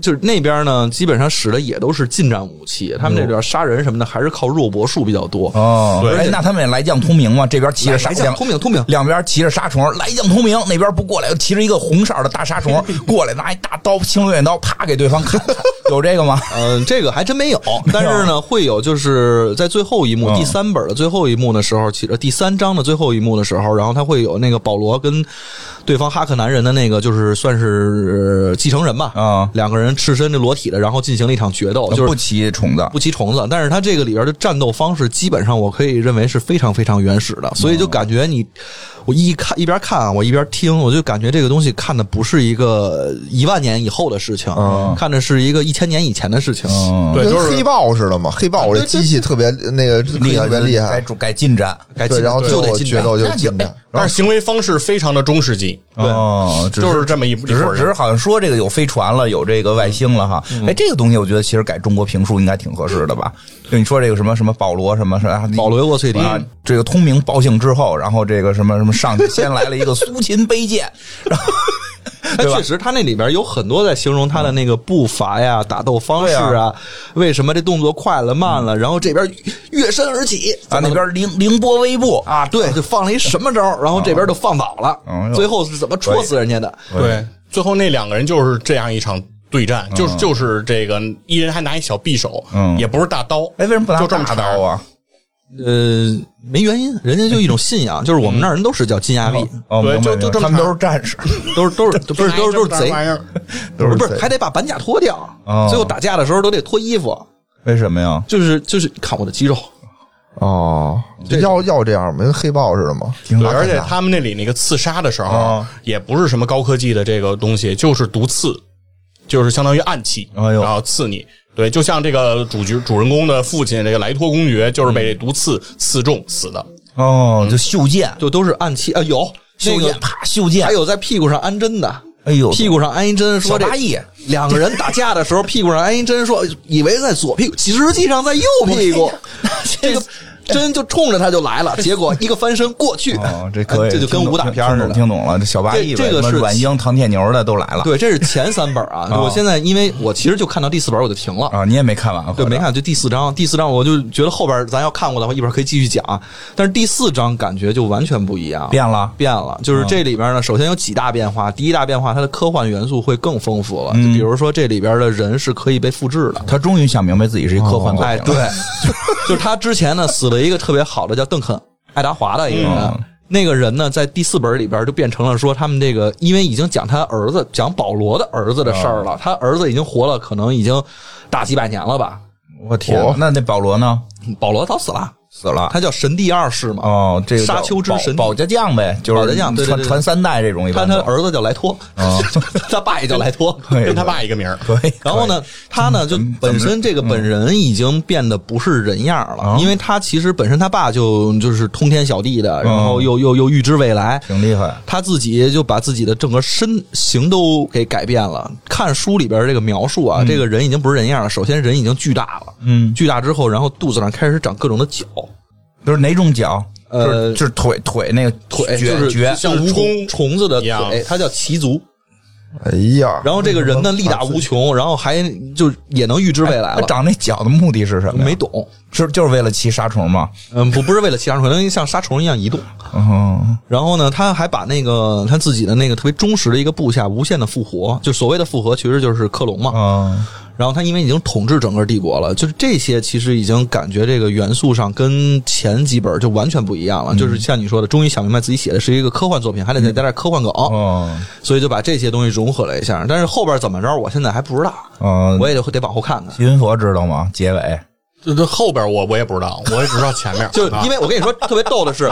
就是那边呢，基本上使的也都是近战武器，他们这边杀人什么的还是靠肉搏术比较多。哦，对哎，那他们也来将通明嘛？这边骑着杀将两通明通明两边骑着杀虫，来将通明，那边不过来，骑着一个红色的大杀虫过来，拿一大刀青龙偃刀，啪给对方砍，有这个吗？嗯，这个还真没有，但是呢，会有就是在最后一幕、嗯第三本的最后一幕的时候，其实第三章的最后一幕的时候，然后他会有那个保罗跟对方哈克男人的那个，就是算是呃继承人吧，啊。两个人赤身的裸体的，然后进行了一场决斗，就是不骑虫子。不骑虫子，但是他这个里边的战斗方式基本上我可以认为是非常非常原始的，所以就感觉你我一看一边看啊，我一边听，我就感觉这个东西看的不是一个一万年以后的事情，看的是一个一千年以前的事情。嗯，对，就是跟黑豹似的嘛。黑豹这机器特别那个厉害特别厉害，主该进展，对，该进然后就得进展决斗就是那就近战。但是行为方式非常的中世纪，哦，只就是这么一一只是。只是好像说这个有飞船了，有这个外星了哈。哎，这个东西我觉得其实改中国评书应该挺合适的吧？就你说这个什么什么保罗什么什么保罗沃翠迪啊，这个通明报信之后，然后这个什么什么上去先来了一个苏秦背剑，然后 对吧但确实，他那里边有很多在形容他的那个步伐呀、打斗方式对啊，为什么这动作快了、慢了，然后这边跃身而起啊那边凌凌波微步啊，对，就放了一什么招儿，然后这边就放倒了嗯，最后是怎么戳死人家的？对，最后那两个人就是这样一场对战，嗯就是就是这个一人还拿一小匕首，嗯也不是大刀，哎，为什么不拿就这么大刀？啊？呃，没原因，人家就一种信仰，就是我们那儿人都是叫金牙币，哦，对就就这么他们都是战士，都是 都是 不是都是都是贼，玩意儿，都是不是还得把板甲脱掉哦，最后打架的时候都得脱衣服，为什么呀？就是就是看我的肌肉，哦，这要要这样吗？跟黑豹似的吗？挺对，而且他们那里那个刺杀的时候哦，也不是什么高科技的这个东西，就是毒刺，就是相当于暗器，哎呦。然后刺你。对，就像这个主角主人公的父亲这个莱托公爵，就是被毒刺刺中死的。哦，就袖剑，就都是暗器。啊，有。那个袖剑，啪，袖剑。还，有在屁股上安针的。哎呦，屁股上安一针，说这两个人打架的时候，屁股上安一针，说以为在左屁股，实际上在右屁股，这个针就冲着他就来了，结果一个翻身过去，哦，这可以，这就跟武打片似的。听懂了，这小八义呗，这这个是什么软硬、唐铁牛的都来了。对，这是前三本啊。哦我现在因为我其实就看到第四本我就停了。啊，你也没看完，对，没看，就第四章，第四章我就觉得后边咱要看过的话，一会儿可以继续讲。但是第四章感觉就完全不一样，变了。变了，就是这里边呢，首先有几大变化。第一大变化，它的科幻元素会更丰富了，就比如说这里边的人是可以被复制的。他终于想明白自己是一科幻作了。对，就 就是他之前呢死了一个特别好的叫邓肯·爱达华的一个人。嗯那个人呢，在第四本里边就变成了说，他们这个因为已经讲他儿子，讲保罗的儿子的事儿了。他儿子已经活了，可能已经大几百年了吧。我天哦，那那保罗呢？保罗早死了，死了。他叫神帝二世嘛。哦，这个沙丘之神保保家将呗，就是保家将对对对传传三代这种一他。他儿子叫莱托，哦 他爸也叫莱托。跟他爸一个名儿。可以。然后呢，他呢就本身这个本人已经变得不是人样了，因为他其实本身他爸就就是通天小地的，然后又又又预知未来，挺厉害。他自己就把自己的整个身形都给改变了。看书里边这个描述啊，这个人已经不是人样了。首先人已经巨大了，嗯，巨大之后，然后肚子上开始长各种的脚，就是哪种脚？呃就是腿腿那个腿就是像虫蜈蚣虫子的腿，它叫骑足。哎呀，然后这个人呢力大无穷，然后还就也能预知未来了。他长那脚的目的是什么？没懂，是就是为了骑杀虫吗？嗯，不不是为了骑杀虫，可能像杀虫一样移动。嗯，然后呢，他还把那个他自己的那个特别忠实的一个部下无限的复活，就所谓的复活，其实就是克隆嘛。嗯，然后他因为已经统治整个帝国了，就是这些其实已经感觉这个元素上跟前几本就完全不一样了。就是像你说的，终于想明白自己写的是一个科幻作品，还得再加点科幻梗，哦，所以就把这些东西融合了一下。但是后边怎么着，我现在还不知道，嗯，我也得得往后看看。金佛知道吗？结尾这这后边我我也不知道，我也只知道前面。就啊因为我跟你说，特别逗的是，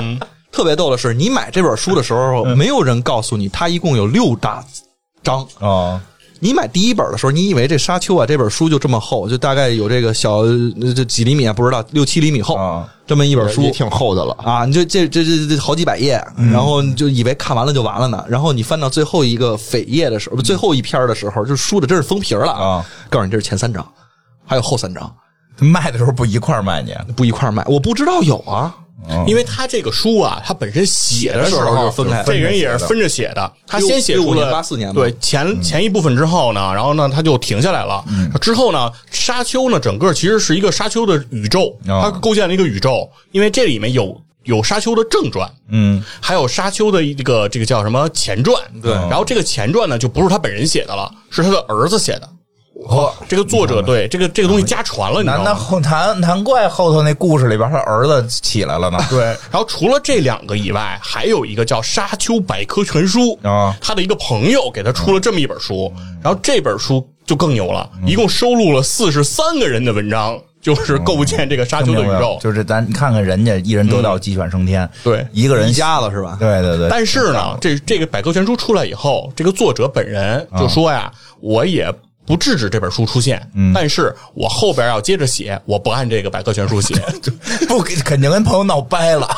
特别逗的是，你买这本书的时候，没有人告诉你它一共有六大章。哦，你买第一本的时候，你以为这沙丘啊这本书就这么厚，就大概有这个小呃这几厘米啊，不知道六七厘米厚，啊。这么一本书。也挺厚的了。啊，你就这这这这好几百页，然后你就以为看完了就完了呢，然后你翻到最后一个扉页的时候，最后一篇的时候，就书的真是封皮了啊，告诉你这是前三章，还有后三章。卖的时候不一块儿卖你？不一块儿卖，我不知道有啊，因为他这个书啊，他本身写的时候候就分开这人也是分着写的。他先写出了84年嘛对前前一部分之后呢，然后呢他就停下来了。之后呢，沙丘呢整个其实是一个沙丘的宇宙，哦它构建了一个宇宙，因为这里面有。有沙丘的正传，嗯，还有沙丘的一个这个叫什么前传，对然后这个前传呢，就不是他本人写的了，是他的儿子写的。嚯，这个作者对这个这个东西家传了，你知道吗？难难后难难怪后头那故事里边他儿子起来了呢。对，然后除了这两个以外，还有一个叫《沙丘百科全书》啊他的一个朋友给他出了这么一本书，然后这本书就更牛了，一共收录了四十三个人的文章，就是构建这个沙丘的宇宙。就是咱看看人家一人得道鸡犬升天，对一个人瞎了是吧？对对对，但是呢，这这个百科全书出来以后，这个作者本人就说呀，我也。不制止这本书出现，但是我后边要接着写，我不按这个百科全书写 不肯定跟朋友闹掰了。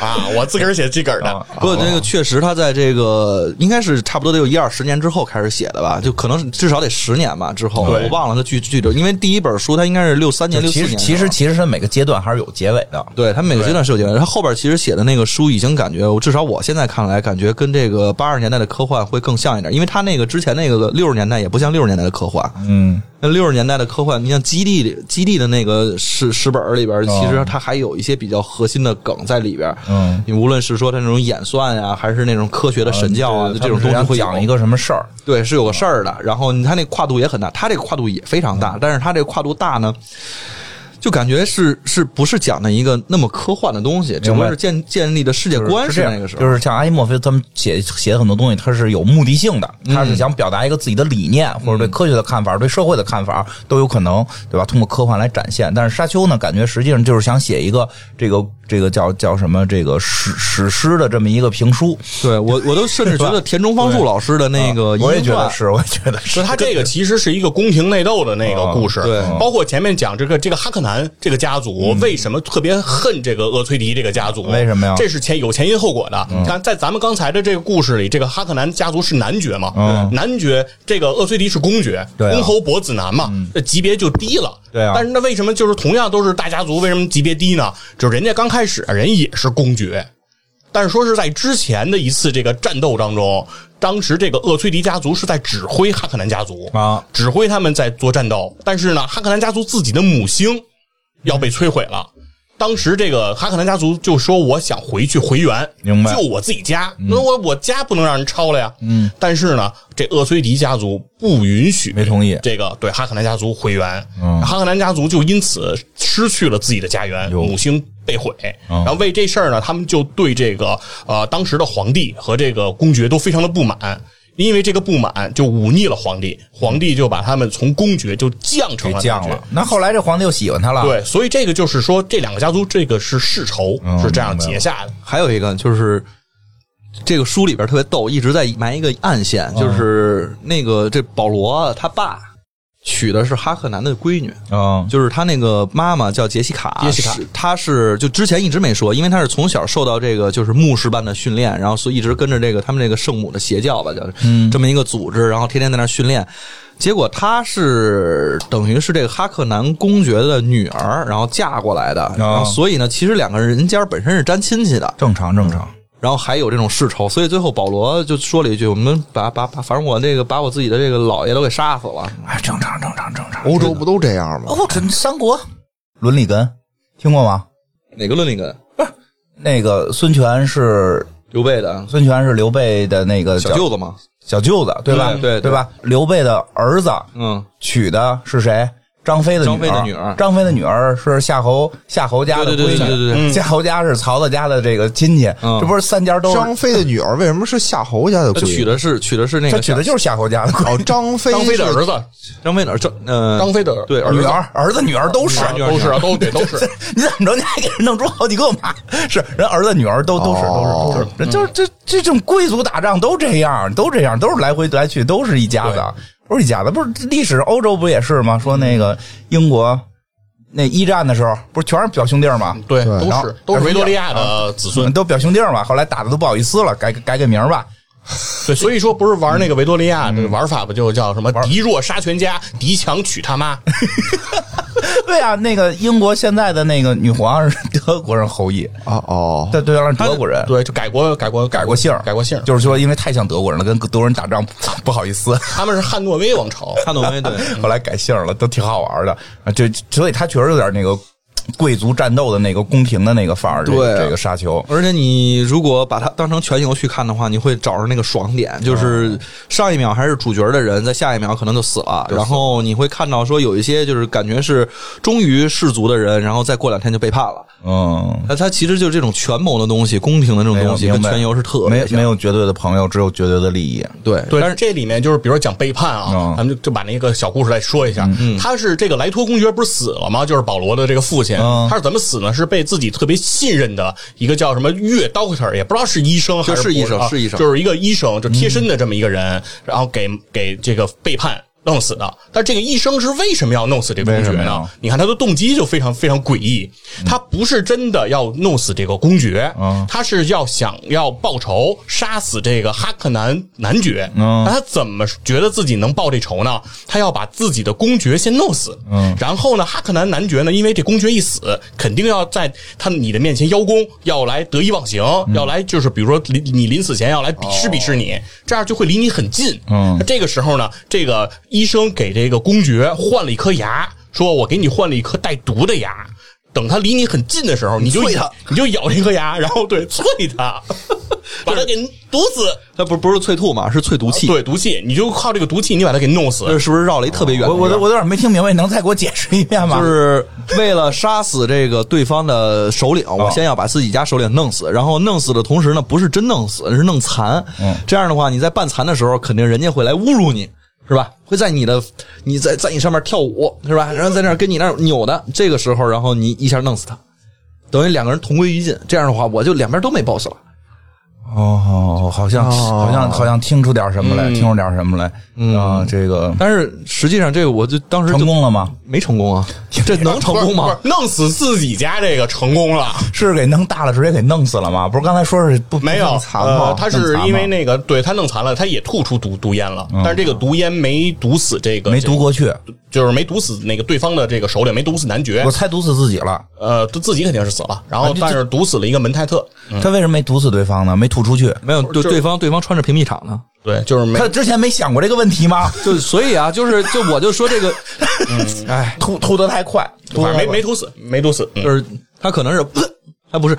啊，我自个儿写自个儿的。不过这个确实，他在这个应该是差不多得有一二十年之后开始写的吧，就可能至少得十年吧之后，对我忘了他具具体，因为第一本书他应该是六三年、六四其实年。其实其实他每个阶段还是有结尾的。对他每个阶段是有结尾，他后边其实写的那个书已经感觉，至少我现在看来，感觉跟这个八十年代的科幻会更像一点，因为他那个之前那个六十年代也不像六十年代的科幻，嗯，那六十年代的科幻，你像基地里基地的那个史史本里边，其实它还有一些比较核心的梗在里边。嗯，你无论是说它那种演算呀，还是那种科学的神教啊，就这种东西会有讲一个什么事儿？对，是有个事儿的。然后它那跨度也很大，它这个跨度也非常大，但是它这个跨度大呢，就感觉是是不是讲的一个那么科幻的东西，只不过是建建立的世界观是那个时候，就是像阿西莫菲他们写写的很多东西，他是有目的性的，嗯他是想表达一个自己的理念，或者对科学的看法、对社会的看法都有可能，对吧？通过科幻来展现。但是沙丘呢，感觉实际上就是想写一个这个这个叫叫什么这个史史诗的这么一个评书。对我我都甚至觉得田中芳树老师的那个我也觉得是，我也觉得是。他这个其实是一个宫廷内斗的那个故事，对包括前面讲这个这个哈克南这个家族为什么特别恨这个厄崔迪这个家族？为什么呀这是前有前因后果的。看在咱们刚才的这个故事里，这个哈克南家族是男爵嘛？嗯男爵这个厄崔迪是公爵，公侯伯子男嘛，这级别就低了。对啊但是那为什么就是同样都是大家族，为什么级别低呢？就是人家刚开始人也是公爵。但是说是在之前的一次这个战斗当中，当时这个厄崔迪家族是在指挥哈克南家族啊，指挥他们在做战斗。但是呢，哈克南家族自己的母星要被摧毁了。当时这个哈克南家族就说：“我想回去回援，明白就我自己家。那我我家不能让人抄了呀。”嗯，但是呢，这厄崔迪家族不允许，没同意这个对哈克南家族回援。嗯哈克南家族就因此失去了自己的家园，母星被毁。嗯然后为这事儿呢，他们就对这个呃当时的皇帝和这个公爵都非常的不满。因为这个不满，就忤逆了皇帝，皇帝就把他们从公爵就降成给了降了。那后来这皇帝又喜欢他了，，对，所以这个就是说，这两个家族这个是世仇，嗯是这样结下的。还有一个就是这个书里边特别逗，一直在埋一个暗线，就是那个这保罗他爸娶的是哈克南的闺女。嗯，就是他那个妈妈叫杰西卡，杰西卡她是就之前一直没说，因为她是从小受到这个就是牧师般的训练，然后所以一直跟着这个他们这个圣母的邪教吧，叫这么一个组织，然后天天在那训练。结果她是等于是这个哈克南公爵的女儿，然后嫁过来的，然后所以呢，其实两个人家本身是沾亲戚的，正常正常。然后还有这种世仇，所以最后保罗就说了一句：“我们把把把，反正我那个把我自己的这个姥爷都给杀死了。哎，正常正常正常。欧洲不都这样吗？哦，这三国伦理根听过吗？”哪个伦理根？不是那个孙权是刘备的孙权是刘备的那个小舅子吗？小舅子，对吧？对对对吧？刘备的儿子嗯，娶的是谁？张飞的张飞的女儿张飞的女儿是夏侯夏侯家的对对对闺女，对对对夏侯家是曹操家的这个亲戚，嗯这不是三家都张飞的女儿为什么是夏侯家的他闺女？娶的是娶的是那个他娶的就是夏侯家的闺哦，，张飞张飞的儿子，张飞的儿子呃张飞的对女儿、儿子、女儿都是。都是啊，都对，都是。你怎么着？你还给人弄出好几个嘛？是人儿子、女儿都都是哦都是都是，就是这这种贵族打仗都这样，都这样，都是来回来去，都是一家子，都是一家子。不是历史欧洲不也是吗？说那个英国那一战的时候，不是全是表兄弟吗？对，都是都是维多利亚的子孙。都表兄弟嘛，后来打的都不好意思了，改改改名儿吧。对，所以说不是玩那个维多利亚的玩法不就叫什么“敌弱杀全家，敌强娶他妈 对啊，那个英国现在的那个女皇是德国人后裔，啊哦，对对，是德国人”？。对，就改过改过改过姓，改过姓。就是说因为太像德国人了，跟德国人打仗不好意思，他们是汉诺威王朝，汉诺威对。后来改姓了，都挺好玩的。啊，就所以他确实有点那个贵族战斗的那个宫廷的那个范儿。这个对这个沙丘，而且你如果把它当成全游去看的话，你会找着那个爽点，就是上一秒还是主角的人，在下一秒可能就死了。然后你会看到说有一些就是感觉是忠于氏族的人，然后再过两天就背叛了。嗯，那它其实就是这种权谋的东西，宫廷的这种东西，跟全游是特别没没有绝对的朋友，只有绝对的利益。对对，但是这里面就是比如说讲背叛啊，嗯咱们就就把那个小故事来说一下。他是这个莱托公爵不是死了吗？就是保罗的这个父亲，嗯他是怎么死呢？是被自己特别信任的一个叫什么岳 doctor，也不知道是医生还是医生是医生就是一个医生，就贴身的这么一个人，然后给给这个背叛。弄死的，但这个医生是为什么要弄死这个公爵呢？你看他的动机就非常非常诡异，他不是真的要弄死这个公爵，嗯。他是要想要报仇，杀死这个哈克南男爵。嗯。那他怎么觉得自己能报这仇呢？他要把自己的公爵先弄死，嗯。然后呢，哈克南男爵呢，因为这公爵一死，肯定要在他你的面前邀功，要来得意忘形，嗯。要来就是比如说临你临死前要来鄙视鄙视你，这样就会离你很近。那这个时候呢，这个医生给这个公爵换了一颗牙，说我给你换了一颗带毒的牙。等他离你很近的时候，你就啐他你就咬这颗牙，然后对啐他，把他给毒死。它不不是淬吐嘛，是淬毒气。，对，毒气，你就靠这个毒气，你把他给弄死。这是不是绕了一特别远？我我都我有点没听明白，能再给我解释一遍吗？就是为了杀死这个对方的首领，我先要把自己家首领弄死，然后弄死的同时呢，不是真弄死，是弄残。嗯这样的话，你在半残的时候，肯定人家会来侮辱你，是吧？会在你的你在在你上面跳舞，是吧？然后在那跟你那扭的，这个时候，然后你一下弄死他，等于两个人同归于尽。这样的话，我就两边都没 boss 了。哦，好像好像好像听出点什么来，听出点什么来啊！这个但是实际上，这个我就当时成功了吗？没成功啊？这能成功吗？弄死自己家这个成功了。是给弄大了，直接给弄死了吗？不是刚才说是不没有不残呃吗？他是因为那个对他弄残了，他也吐出毒毒烟了，但是这个毒烟没毒死这个，没毒过去，就是没毒死那个对方的这个首领，没毒死男爵我，猜毒死自己了。呃，他自己肯定是死了，然后但是毒死了一个门泰特，他为什么没毒死对方呢？没吐出去？没有，对就对方对方穿着屏蔽场呢。对，就是没他之前没想过这个问题吗？就所以啊，就是就我就说这个，哎，吐吐的太快，吐反得太快正没没突死，没毒死，嗯就是他可能是，他不是，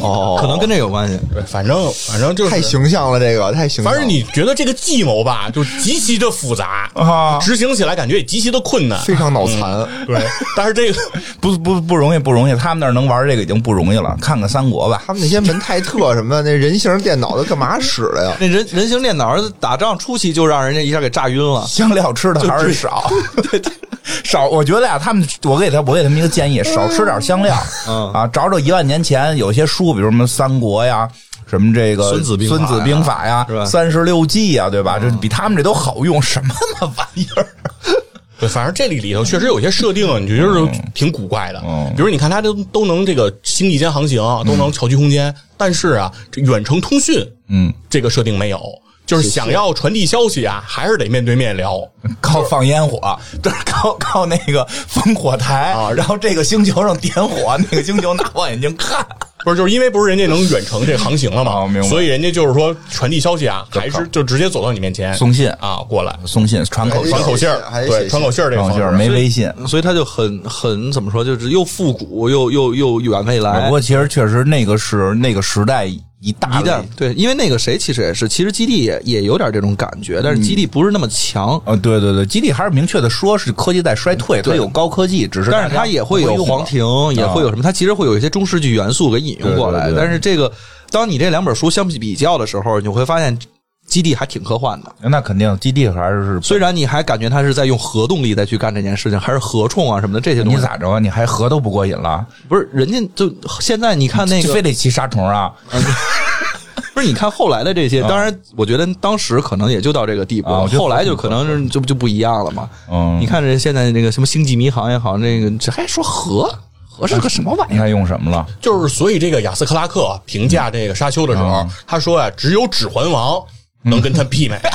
哦，可能跟这有关系。对，反正反正就是太形象了，这个太形象了。反正你觉得这个计谋吧，就极其的复杂啊执行起来感觉也极其的困难。非常脑残，对，但是这个 不不不容易，不容易。他们那儿能玩这个已经不容易了。看看三国吧，他们那些门泰特什么的，那人形电脑的干嘛使的呀？那人人形电脑打仗初期就让人家一下给炸晕了。香料吃的还是少，对对。少，我觉得呀，他们我给他我给他们一个建议，少吃点香料，嗯啊，找找一万年前有些书，比如什么《三国》呀，什么这个孙子兵法呀孙子兵法呀三十六计呀，对吧？这比他们这都好用，什么嘛玩意儿？对，反正这里里头确实有些设定，你觉得是挺古怪的。嗯比如你看，它都都能这个星际间航行，都能巧居空间，但是啊，这远程通讯嗯，这个设定没有，就是想要传递消息啊，还是得面对面聊。靠放烟火，这是靠靠那个烽火台啊然后这个星球上点火，那个星球拿望远镜看。不是，就是因为不是人家能远程这航行了嘛，哦明白所以人家就是说传递消息啊，还是就直接走到你面前送信啊，过来送信传口传口信儿对，传口信儿这方式没微信。所以他就很很怎么说，就是又复古又又又远未来不。过其实确实那个是那个时代一大一旦对，因为那个谁其实也是，其实基地也也有点这种感觉，但是基地不是那么强，呃，对对对，基地还是明确的说是科技在衰退，它有高科技，只是但是它也会有不用了皇庭，也会有什么，它其实会有一些中世纪元素给引用过来。对对对但是这个，当你这两本书相比比较的时候，你会发现基地还挺科幻的。那肯定基地还是虽然你还感觉它是在用核动力再去干这件事情，还是核冲啊什么的这些东西，你咋着啊？你还核都不过瘾了？不是人家就现在你看那个非得骑沙虫啊？不是，你看后来的这些，当然，我觉得当时可能也就到这个地步后来就可能是就就不一样了嘛。嗯你看这现在那个什么星际迷航也好，那个这还说核，核是个什么玩意儿？用什么了？就是所以这个亚斯克拉克评价这个沙丘的时候，他说啊，只有《指环王》能跟他媲美。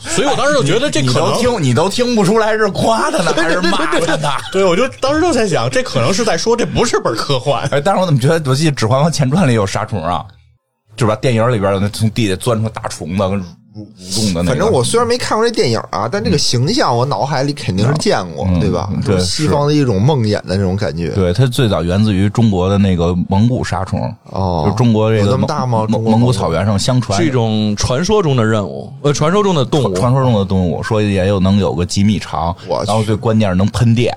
所以我当时就觉得这你可能都听你都听不出来是夸他呢 还是骂他呢？对，我就当时就在想，这可能是在说这不是本科幻。哎，但是我怎么觉得我记得《指环王前传》里有杀虫啊？是吧？电影里边有那从地下钻出大虫子，跟蠕蠕动的那个。反正我虽然没看过这电影啊，但这个形象我脑海里肯定是见过，嗯对吧？对就西方的一种梦魇的那种感觉。对它最早源自于中国的那个蒙古杀虫，哦就中国这有个那么大吗蒙中蒙古蒙古草原上相传是一种传说中的任务，呃，传说中的动物。传说中的动物，说也有能有个几米长然后最关键是能喷电，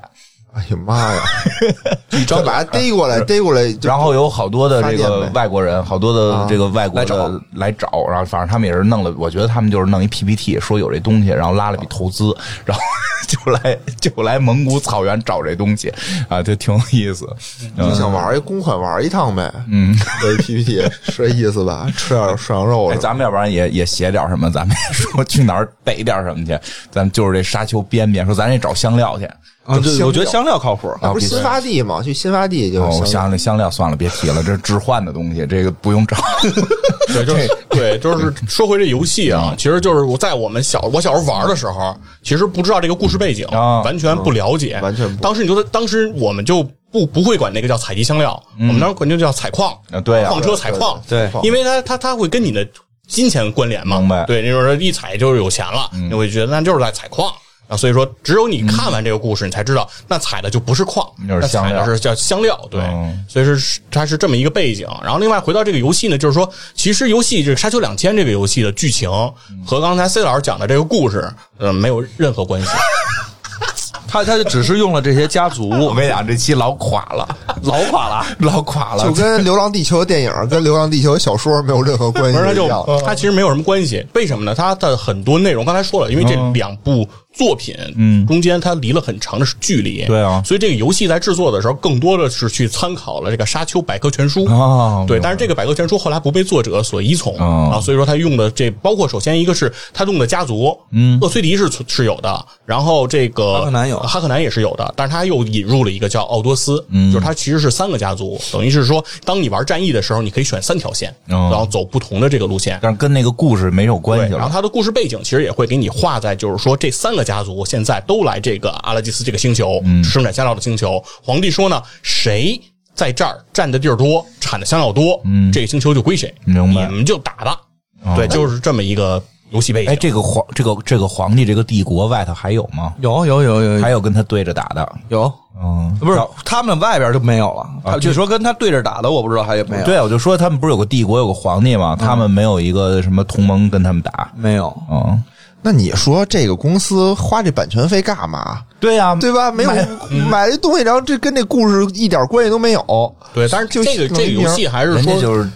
哎呀妈呀！再把他逮过来，逮过来，然后有好多的这个外国人，好多的这个外国来找的来找，然后反正他们也是弄了，我觉得他们就是弄一 PPT，说有这东西，然后拉了笔投资，然后 就来就来蒙古草原找这东西啊，就挺有意思。就想玩一公款玩一趟呗。嗯，这 PPT 是这意思吧？吃点涮羊肉。咱们要不然也也写点什么，咱们也说去哪儿逮点什么去，咱们就是这沙丘边边，说咱也找香料去。啊，对，我觉得香料靠谱。那不是新发地吗？去新发地就哦，我是想那香料算了，别提了，这是置换的东西，这个不用找。对，就是对，就是说回这游戏啊，其实就是我在我们小我小时候玩的时候，其实不知道这个故事背景，啊。完全不了解，完全不。当时你就在当时我们就不不会管那个叫采集香料，我们当时管就叫采矿啊对啊。矿车采矿，对因为它它它会跟你的金钱关联嘛，明白。对，那时候一采就是有钱了，你会觉得那就是在采矿。啊，所以说，只有你看完这个故事，你才知道，那采的就不是矿，就是那采香料的是叫香料，对，嗯所以是它是这么一个背景。然后另外回到这个游戏呢，就是说，其实游戏这个《沙丘两千》这个游戏的剧情和刚才 C 老师讲的这个故事，呃，没有任何关系。他他就只是用了这些家族，我跟你讲，这期老垮了，老垮了。老垮了，就跟《流浪地球》的电影跟《流浪地球》小说没有任何关系不是，它就一样。它其实没有什么关系。为什么呢？它的很多内容刚才说了，因为这两部作品，嗯。中间它离了很长的距离，对啊。所以这个游戏在制作的时候，更多的是去参考了这个《沙丘百科全书》哦对，但是这个百科全书后来不被作者所依从、哦。啊，所以说他用的这包括首先一个是他用的家族，嗯，厄崔迪是是有的，然后这个哈克南有。哈克南也是有的，但是他又引入了一个叫奥多斯，嗯，就是他其实是三个家族，等于是说，当你玩战役的时候，你可以选三条线，哦。然后走不同的这个路线。但是跟那个故事没有关，系了。然后他的故事背景其实也会给你画在，就是说这三个家族现在都来这个阿拉基斯这个星球，嗯生产香料的星球。皇帝说呢，谁在这儿占的地儿多，产的香料多，嗯，这个星球就归谁，明白你们就打吧。对，就是这么一个游戏背景。哎，这个皇这个这个皇帝这个帝国外头还有吗？有有有有还有跟他对着打的？有，嗯，不是他们外边就没有了。他据说跟他对着打的，我不知道还有没有。对，我就说他们不是有个帝国有个皇帝吗？他们没有一个什么同盟跟他们打。没有。嗯，那你说这个公司花这版权费干嘛？对呀，对吧？没有买买这东西，然后这跟这故事一点关系都没有。对，但是就这个这个游戏还是说就是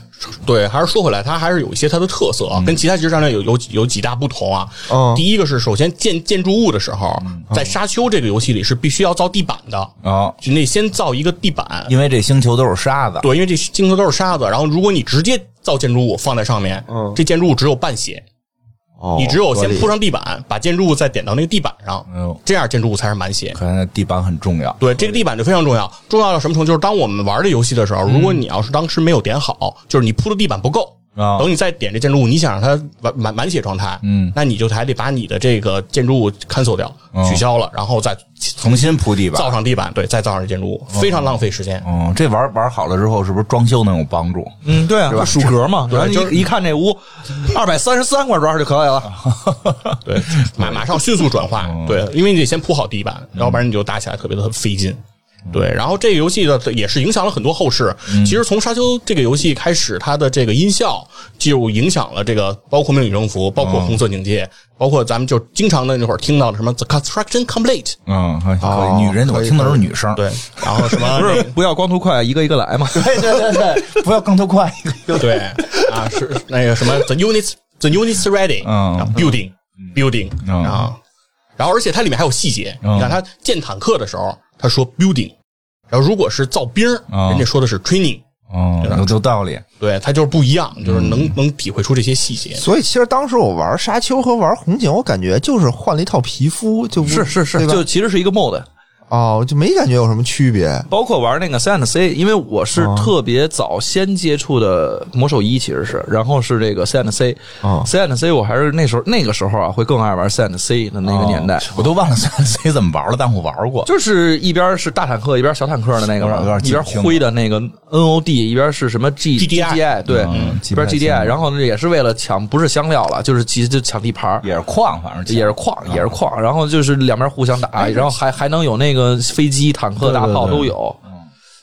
对，还是说回来，它还是有一些它的特色啊，跟其他即时战略有有有几大不同啊。嗯第一个是首先建建筑物的时候，在沙丘这个游戏里是必须要造地板的，啊，就那先造一个地板。因为这星球都是沙子。对，因为这星球都是沙子，然后如果你直接造建筑物放在上面，嗯这建筑物只有半血，哦你只有先铺上地板，把建筑物再点到那个地板上，嗯，这样建筑物才是满血。可能地板很重要。对，这个地板就非常重要，重要到什么程度？就是当我们玩这游戏的时候，如果你要是当时没有点好，就是你铺的地板不够。啊等你再点这建筑物，你想让它满满满血状态，嗯那你就还得把你的这个建筑物 cancel 掉，哦取消了，然后再重新铺地板。造上地板，对，再造上这建筑物，非常浪费时间。哦，这玩玩好了之后，是不是装修能有帮助？嗯，对啊，数格嘛。然后就是一看这屋，二百三十三块砖就可以了。对，马马上迅速转化，对，因为你得先铺好地板，要不然你就打起来特别的费劲。对，然后这个游戏呢也是影响了很多后世。其实从沙丘这个游戏开始，它的这个音效就影响了这个，包括命令征服，包括红色警戒，包括咱们就经常的那会儿听到的什么 The Construction Complete，嗯，可以可哦女人我听的都是女声，对，然后什么 不是不要光头快，一个一个来嘛。对对对对，不要光头快，对。啊，是那个什么 The units The units ready”，嗯，building building，啊然后而且它里面还有细节，嗯。你看他建坦克的时候，他说 building，然后如果是造兵儿，嗯人家说的是 training，哦，有有道理，对，他就是不一样，就是嗯。能能体会出这些细节。所以其实当时我玩沙丘和玩红警，我感觉就是换了一套皮肤，就不是是是，就其实是一个 mod。哦，就没感觉有什么区别。包括玩那个 Sand C，因为我是哦。特别早先接触的魔兽一，其实是，然后是这个 Sand C，哦。C 我还是那时候那个时候啊，会更爱玩 Sand C 的那个年代。哦，我都忘了三 C 怎么玩了，但我玩过。就是一边是大坦克，一边小坦克的那个一边灰的那个 NOD，一边是什么 G GDI GDI，对，嗯一边记不太 GDI，然后呢也是为了抢，不是香料了，就是其实就抢地盘也是矿，反正也是矿，也是矿，然后就是两边互相打，然后还还能有那个飞机、坦克、大炮都有。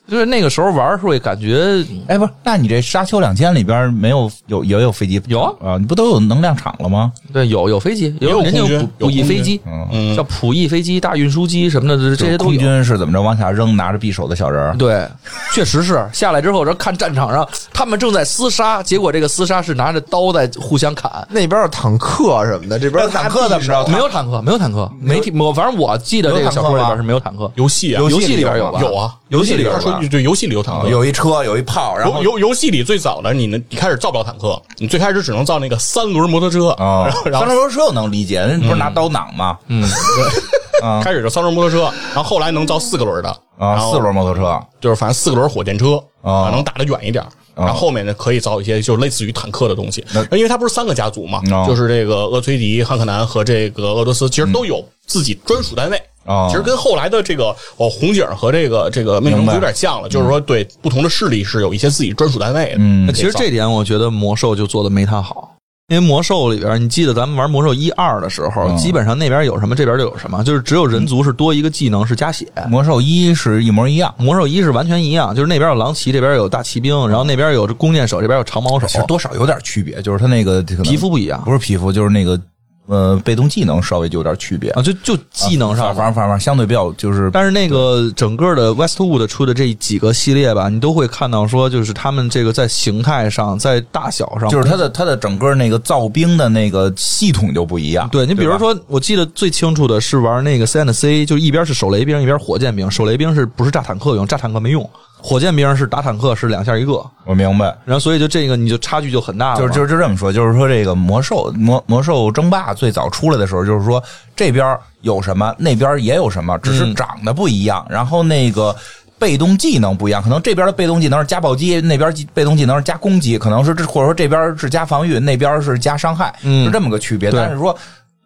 就是那个时候玩会感觉哎，不是，那你这沙丘两千里边没有有也有飞机？有啊啊，你不都有能量场了吗？对有有飞机，也有人家有补翼飞机，嗯叫普翼飞机、大运输机什么的，这这些都空有。军是怎么着往下扔拿着匕首的小人儿？对，确实是下来之后，然后看战场上他们正在厮杀，结果这个厮杀是拿着刀在互相砍。那边有坦克什么的，这边那坦克怎么着？没有坦克，没有坦克，没听我反正我记得这个小说里边是没有坦克。游戏啊，游戏里边有吧有啊，游戏里边有吧对游戏里有坦克，有一车，有一炮，然后游游游戏里最早的你呢，你开始造不了坦克，你最开始只能造那个三轮摩托车啊然后，三轮车我能理解，人不是拿刀挡吗？嗯 开始就三轮摩托车，然后后来能造四个轮的啊，后四轮摩托车就是反正四个轮火箭车啊能打得远一点。然后后面呢，可以造一些就类似于坦克的东西，因为它不是三个家族嘛，哦就是这个厄崔迪、汉克南和这个俄罗斯，其实都有自己专属单位。哦其实跟后来的这个哦红警和这个这个命令有点像了，就是说对不同的势力是有一些自己专属单位的。嗯那其实这点我觉得魔兽就做的没他好。因为魔兽里边，你记得咱们玩魔兽一二的时候，嗯基本上那边有什么，这边就有什么，就是只有人族是多一个技能是加血。魔兽一是一模一样，魔兽一是完全一样，就是那边有狼骑，这边有大骑兵，然后那边有这弓箭手，这边有长矛手其，实多少有点区别，就是他那个皮肤不一样不是皮肤，就是那个呃被动技能稍微就有点区别啊，就就技能上反正反正相对比较就是但是那个整个的 Westwood 出的这几个系列吧，你都会看到说，就是他们这个在形态上、在大小上，就是它的它的整个那个造兵的那个系统就不一样。对你比如说，我记得最清楚的是玩那个 C and C，就一边是手雷兵，一边火箭兵。手雷兵是不是炸坦克用？炸坦克没用。火箭兵是打坦克，是两下一个。我明白，然后所以就这个你就差距就很大了。就是就是就这么说，就是说这个魔兽魔魔兽争霸最早出来的时候，就是说这边有什么，那边也有什么，只是长得不一样，然后那个。被动技能不一样，可能这边的被动技能是加暴击，那边被动技能是加攻击，可能是这或者说这边是加防御，那边是加伤害，嗯是这么个区别。但是说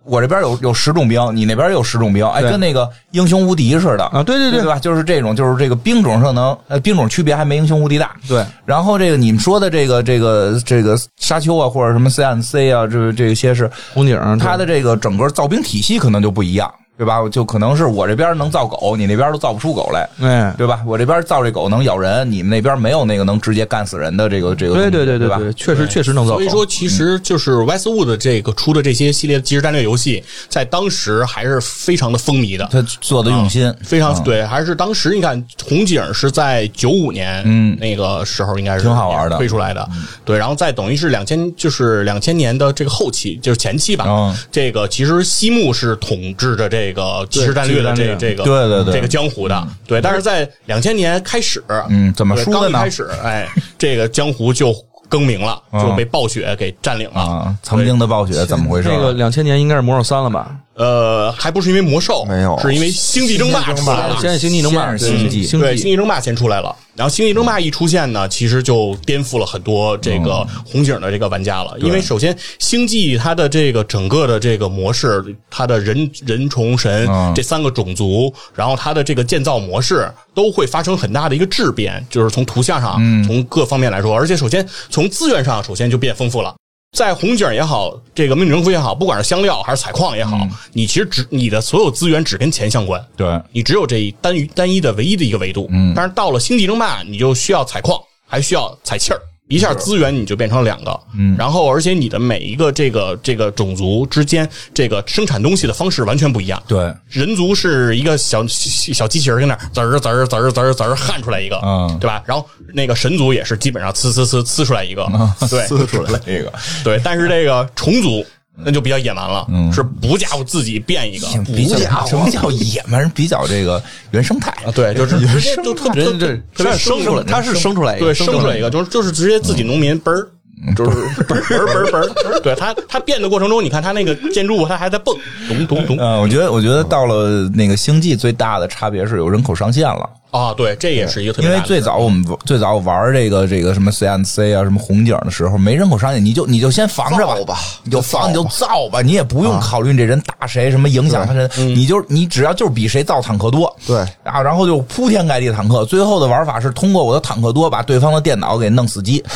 我这边有有十种兵，你那边有十种兵，哎，跟那个英雄无敌似的啊对对对。对吧？就是这种，就是这个兵种上能呃兵种区别还没英雄无敌大，对。然后这个你们说的这个这个这个沙丘啊，或者什么 CNC 啊，这这些是红警它的这个整个造兵体系可能就不一样，对吧？就可能是我这边能造狗，你那边都造不出狗来。哎，对吧？我这边造这狗能咬人，你们那边没有那个能直接干死人的这个这个对。对对对吧？对，确实确实能造好。所以说，其实就是 Westwood 这个出的这些系列即时战略游戏，在当时还是非常的风靡的。他做的用心，非常嗯对，还是当时你看红警是在九五年，嗯那个时候应该是挺好玩的推出来的，对，然后在等于是两千就是两千年的这个后期，就是前期吧，嗯这个其实西木是统治着这个即时战略的这这个对对对。这个江湖的，对，但是在两千年开始，嗯怎么说的呢？刚一开始，哎，这个江湖就更名了，嗯。就被暴雪给占领了。啊，曾经的暴雪怎么回事？这个两千年应该是魔兽三了吧？呃，还不是因为魔兽，没有。是因为星际争霸出来了。现在星际争霸，是对星际对，星际争霸先出来了，然后星际争霸一出现呢，其实就颠覆了很多这个红警的这个玩家了。因为首先，星际它的这个整个的这个模式，它的人人虫神嗯。这三个种族，然后它的这个建造模式都会发生很大的一个质变，就是从图像上，从各方面来说，而且首先从资源上，首先就变丰富了。在红警也好，这个命令征服也好，不管是香料还是采矿也好，你其实只你的所有资源只跟钱相关，对，你只有这一单于单一的唯一的一个维度。嗯，但是到了星际争霸，你就需要采矿，还需要采气儿。一下资源你就变成了两个，嗯，然后而且你的每一个这个这个种族之间这个生产东西的方式完全不一样。对，人族是一个小小机器人，在那滋儿滋儿滋儿滋儿滋儿焊出来一个，嗯，对吧？然后那个神族也是基本上呲呲呲呲出来一个，对，呲出来一个，对。但是这个虫族那就比较野蛮了，嗯是不家伙自己变一个，比较什么叫野蛮？比较这个原生态啊，对，就是直接就特别这特别生出来，他是生出来一个，对，生出来一个，就是就是直接自己农民嘣儿。就是嘣儿嘣儿嘣儿嘣儿，对他他变的过程中，你看他那个建筑物，它还在蹦，咚咚咚。呃，我觉得我觉得到了那个星际最大的差别是有人口上限了。啊，对，这也是一个特别因为最早我们最早玩这个这个什么 CNC 啊，什么红警的时候，没人口上限，你就你就先防着吧，你就防你就造吧，你也不用考虑这人打谁，什么影响他人，你就你只要就是比谁造坦克多，对啊，然后就铺天盖地的坦克，最后的玩法是通过我的坦克多把对方的电脑给弄死机。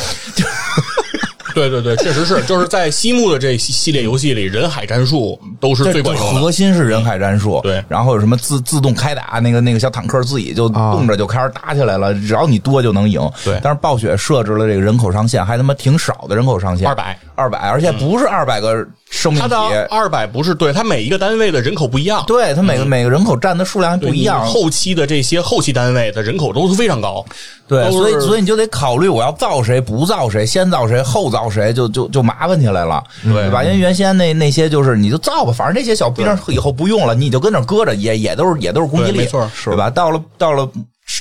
对对对，确实是，就是在西木的这系列游戏里，人海战术都是最管用的。核心是人海战术，对，然后有什么自自动开打，那个那个小坦克自己就动着就开始打起来了，只要你多就能赢。对，但是暴雪设置了这个人口上限，还他妈挺少的人口上限，二百，二百，而且不是二百个生命体。二百不是对它每一个单位的人口不一样，对它每个每个人口占的数量还不一样。后期的这些后期单位的人口都是非常高。对，所以所以你就得考虑我要造谁，不造谁，先造谁，后造谁，就就就麻烦起来了，对吧？因为原先那那些就是你就造吧，反正这些小兵以后不用了，你就跟那搁着，也也都是也都是攻击力，没错，是吧？到了到了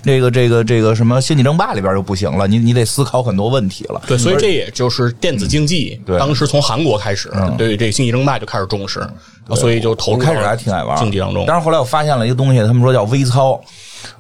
这个这个这个什么星际争霸里边就不行了，你你得思考很多问题了。对，所以这也就是电子竞技，对，当时从韩国开始，对这个星际争霸就开始重视，所以就投入开始还挺爱玩竞技当中。但是后来我发现了一个东西，他们说叫微操，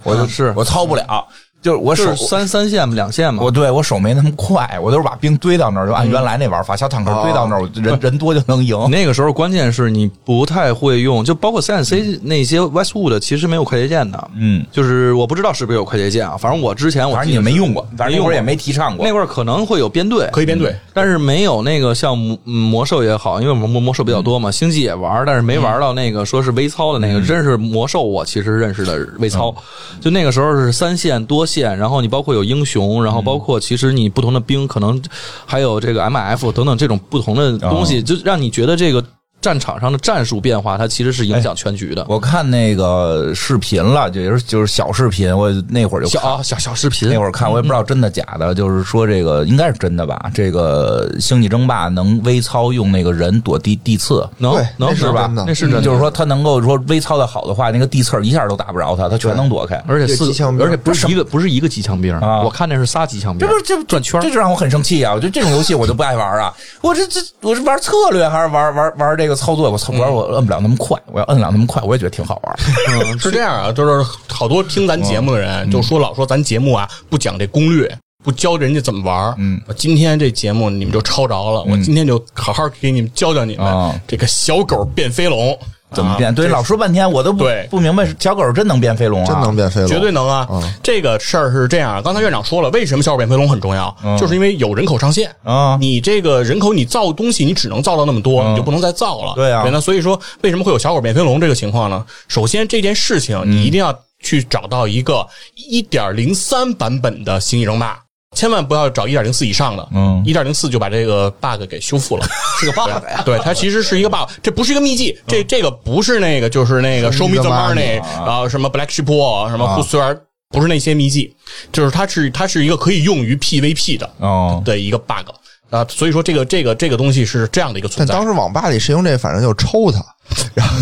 我就是我操不了。就是我手三三线嘛，两线嘛。我对我手没那么快，我都是把兵堆到那儿，就按原来那玩法，小坦克堆到那儿，人人多就能赢。那个时候关键是你不太会用，就包括 CNC 那些 Westwood 其实没有快捷键的。嗯，就是我不知道是不是有快捷键啊，反正我之前我反正也没用过，反正那会儿也没提倡过。那会儿可能会有编队，可以编队，但是没有那个像魔魔兽也好，因为魔魔兽比较多嘛，星际也玩，但是没玩到那个说是微操的那个。真是魔兽，我其实认识的微操，就那个时候是三线多线，然后你包括。有英雄，然后包括其实你不同的兵，可能还有这个 M F 等等这种不同的东西，就让你觉得这个。战场上的战术变化，它其实是影响全局的。我看那个视频了，就是就是小视频，我那会儿就小小小视频，那会儿看，我也不知道真的假的，就是说这个应该是真的吧？这个星际争霸能微操用那个人躲地地刺，能能是吧？那是真，就是说他能够说微操的好的话，那个地刺一下都打不着他，他全能躲开。而且四机枪兵，而且不是一个不是一个机枪兵啊！我看那是仨机枪兵，这不这转圈，这就让我很生气啊！我觉得这种游戏我就不爱玩啊！我这这我是玩策略还是玩玩玩这个操作？我操玩。我摁不了那么快，我要摁了那么快，我也觉得挺好玩。是这样啊，就是好多听咱节目的人就说老说咱节目啊不讲这攻略，不教人家怎么玩。嗯，今天这节目你们就抄着了，我今天就好好给你们教教你们这个小狗变飞龙。怎么变？对，老说半天，我都不不明白，小狗真能变飞龙啊？真能变飞龙，绝对能啊！这个事儿是这样，刚才院长说了，为什么小狗变飞龙很重要？就是因为有人口上限啊！你这个人口，你造东西，你只能造到那么多，你就不能再造了。对啊，那所以说，为什么会有小狗变飞龙这个情况呢？首先，这件事情你一定要去找到一个一点零三版本的星际争霸。千万不要找一点零四以上的，嗯，一点零四就把这个 bug 给修复了，是个 bug 呀。对，它其实是一个 bug，这不是一个秘籍，这这个不是那个，就是那个 show me the money 然后，什么 black sheep 什么，虽然不是那些秘籍，就是它是它是一个可以用于 PVP 的哦。的一个 bug 啊，所以说这个这个这个东西是这样的一个存在。但当时网吧里谁用这，反正就抽他，然后